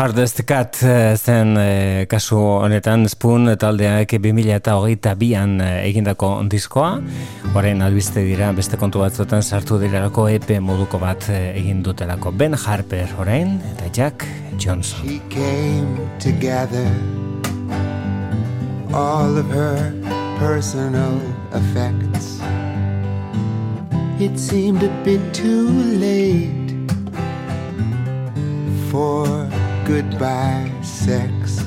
Hardest Cat eh, zen e, kasu honetan Spoon taldeak 2000 eta hogeita bian eh, egindako diskoa. Horein albiste dira beste kontu batzuetan sartu dirarako EP moduko bat egin dutelako. Ben Harper orain eta Jack Johnson. She came together. All of her personal effects. It seemed a bit too late For goodbye sex.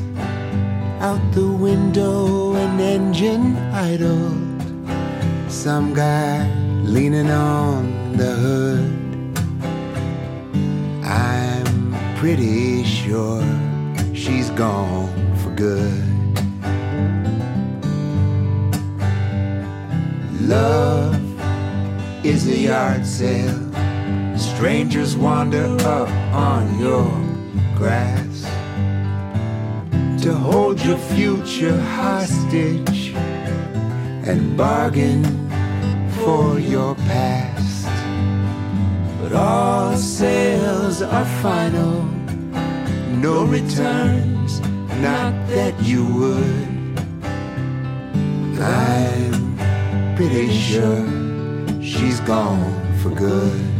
Out the window, an engine idled. Some guy leaning on the hood. I'm pretty sure she's gone for good. Love is a yard sale. Strangers wander up on your grass to hold your future hostage and bargain for your past. But all sales are final, no returns, not that you would. I'm pretty sure she's gone for good.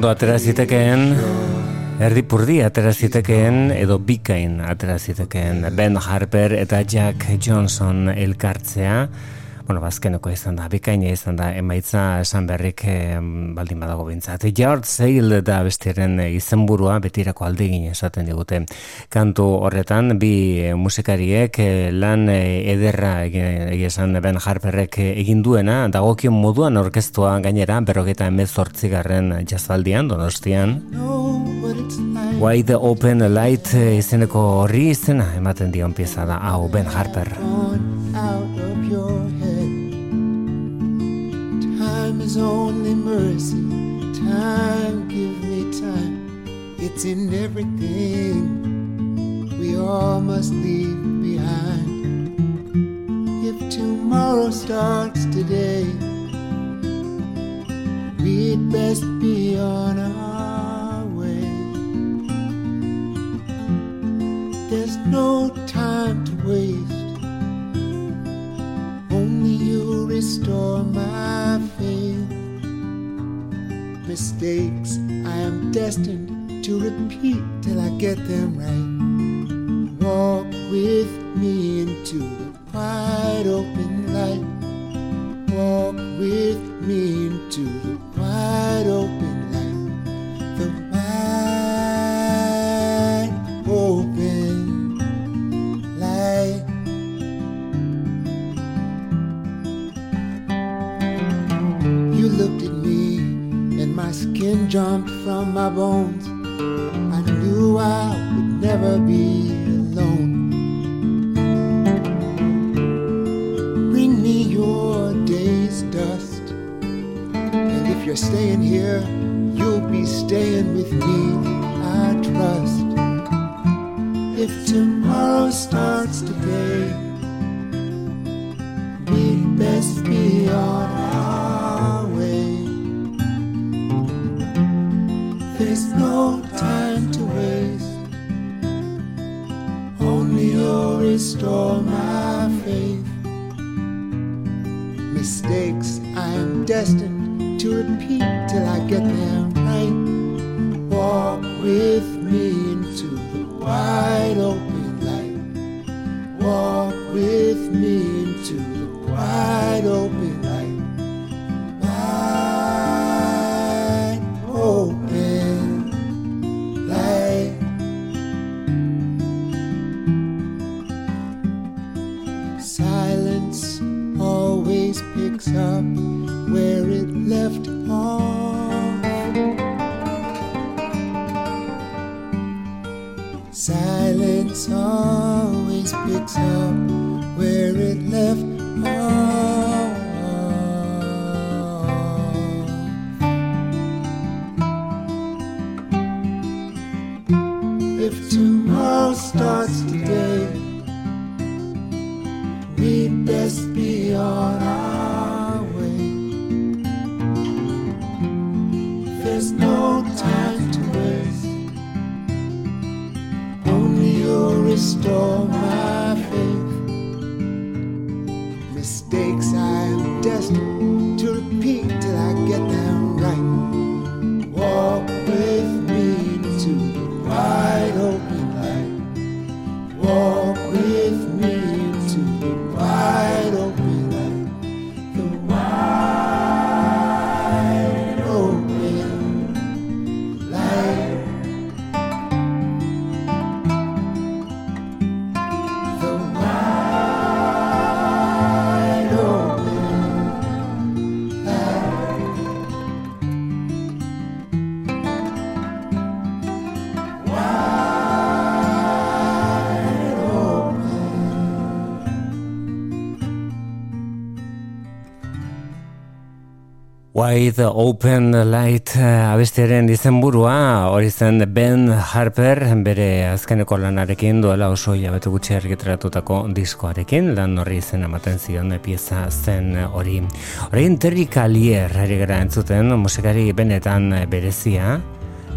Ondo atera zitekeen, erdipurdi atera zitekeen, edo bikain atera zitekeen Ben Harper eta Jack Johnson elkartzea, bueno, bazkeneko izan da, bikaina izan da, emaitza esan berrik eh, baldin badago bintzat. Yard Sale da bestiaren izenburua betirako aldegin esaten digute. Kantu horretan, bi eh, musikariek eh, lan eh, ederra esan Ben Harperrek egin duena, dagokion moduan orkestua gainera, berrogeta emezortzigarren jazaldian, donostian. Wide Open Light izeneko horri izena ematen dion pieza da, hau Ben Harper. Time is only mercy. Time, give me time. It's in everything we all must leave behind. If tomorrow starts today, we'd best be on our way. There's no time to waste. You restore my faith. Mistakes I am destined to repeat till I get them right. Walk with me into the wide open light. Walk with me into the wide open jumped from my bones. I knew I would never be alone. Bring me your day's dust. And if you're staying here, you'll be staying with me, I trust. If tomorrow starts today, we'd best be on restore my faith. Mistakes I am destined to repeat till I get them right. Walk with me into the wide Wide Open Light eh, abestiaren izenburua hori zen Ben Harper bere azkeneko lanarekin duela oso hilabete gutxi argitaratutako diskoarekin lan horri izen ematen zion pieza zen hori. Horrein Terry Callier ari gara entzuten musikari benetan berezia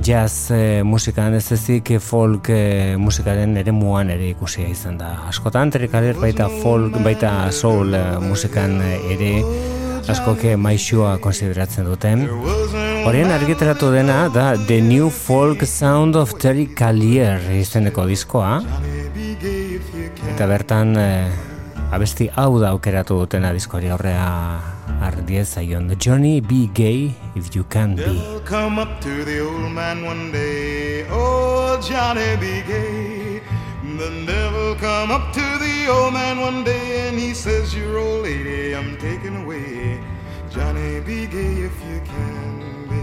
jazz eh, musikan ez ezik folk eh, musikaren ere muan ere ikusia izan da. Askotan Terry Callier baita folk, baita soul eh, musikan ere askoke maixua konsideratzen duten. Horien argitaratu dena da The New Folk Sound of Terry Callier izeneko diskoa. Eta bertan eh, abesti hau da aukeratu dutena diskori aurrea ardiez zaion. Johnny Be Gay If You Can Be. Come up to the old man one day. Oh, Johnny be gay. The devil come up to the old man one day and he says, Your old lady, I'm taking away. Johnny be gay if you can be.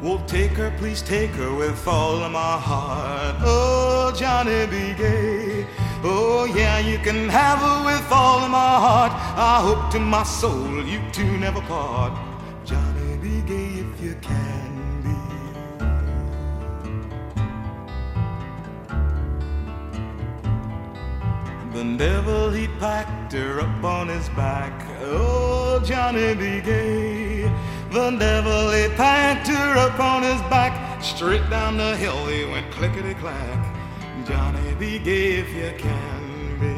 Well, take her, please take her with all of my heart. Oh, Johnny be gay. Oh, yeah, you can have her with all of my heart. I hope to my soul you two never part. Johnny be gay if you can be. The devil he packed her up on his back. Oh, Johnny be gay. The devil he packed her up on his back. Straight down the hill he went clickety clack. Johnny be gay if you can be.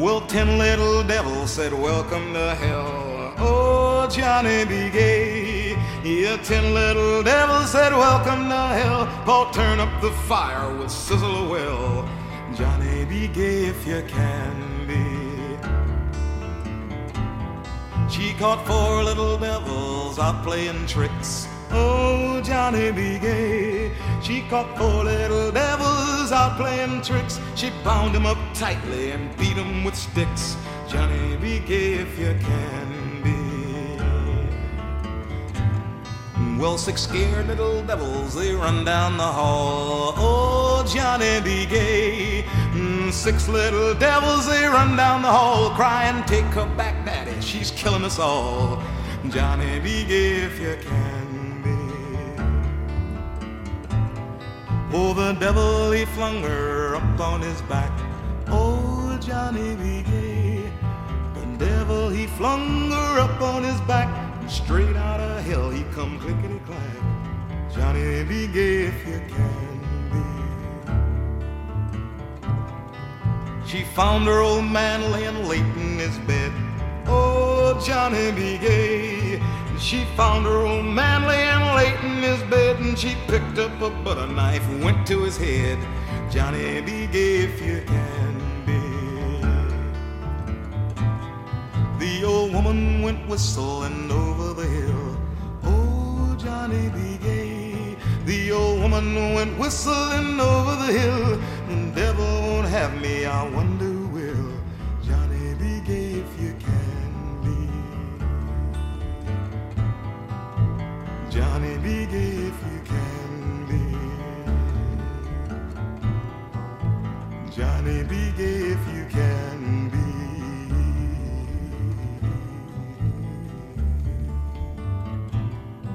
Well, ten little devils said, Welcome to hell. Oh, Johnny be gay. Yeah, ten little devils said, Welcome to hell. Paul, turn up the fire with sizzle a well. Johnny be gay if you can be. She caught four little devils out playing tricks. Oh, Johnny be gay. She caught four little devils out playing tricks. She bound 'em up tightly and beat 'em with sticks. Johnny be gay if you can be. Well, six scared little devils, they run down the hall. Oh, Johnny be gay. Mm, Six little devils, they run down the hall, crying, Take her back, Daddy, she's killing us all. Johnny be gay if you can Oh, the devil, he flung her up on his back. Oh, Johnny be gay. The devil he flung her up on his back. And Straight out of hell, he come clickety clack. Johnny, be gay if you can be. She found her old man laying late in his bed. Oh, Johnny, be gay. She found her old man laying late in his bed, and she picked up a butter knife, and went to his head. Johnny, gay if you can be. The old woman went whistling over the hill. Oh, Johnny, be gay. The old woman went whistling over the hill. The devil won't have me, I wonder Johnny, be gay if you can be. Johnny, be gay if you can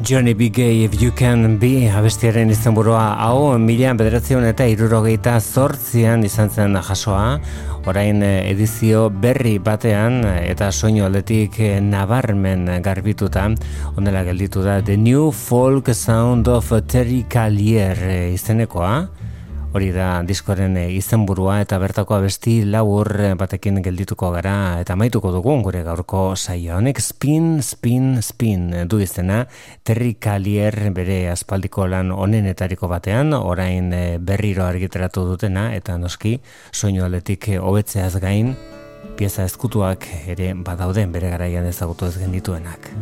Johnny B. Gay, If You Can Be, abestiaren izenburua hau, mila bederatzion eta irurogeita zortzian izan zen jasoa, orain eh, edizio berri batean eh, eta soinu aldetik eh, nabarmen garbituta, ondela gelditu da, The New Folk Sound of Terry Callier izenekoa, Hori da diskoren eh, izenburua eta bertako abesti labur eh, batekin geldituko gara eta maituko dugu gure gaurko saio honek spin, spin, spin du izena Terry Kalier bere aspaldiko lan onenetariko batean orain eh, berriro argiteratu dutena eta noski soinu aldetik hobetzeaz gain pieza ezkutuak ere badauden bere garaian ezagutu ez gendituenak.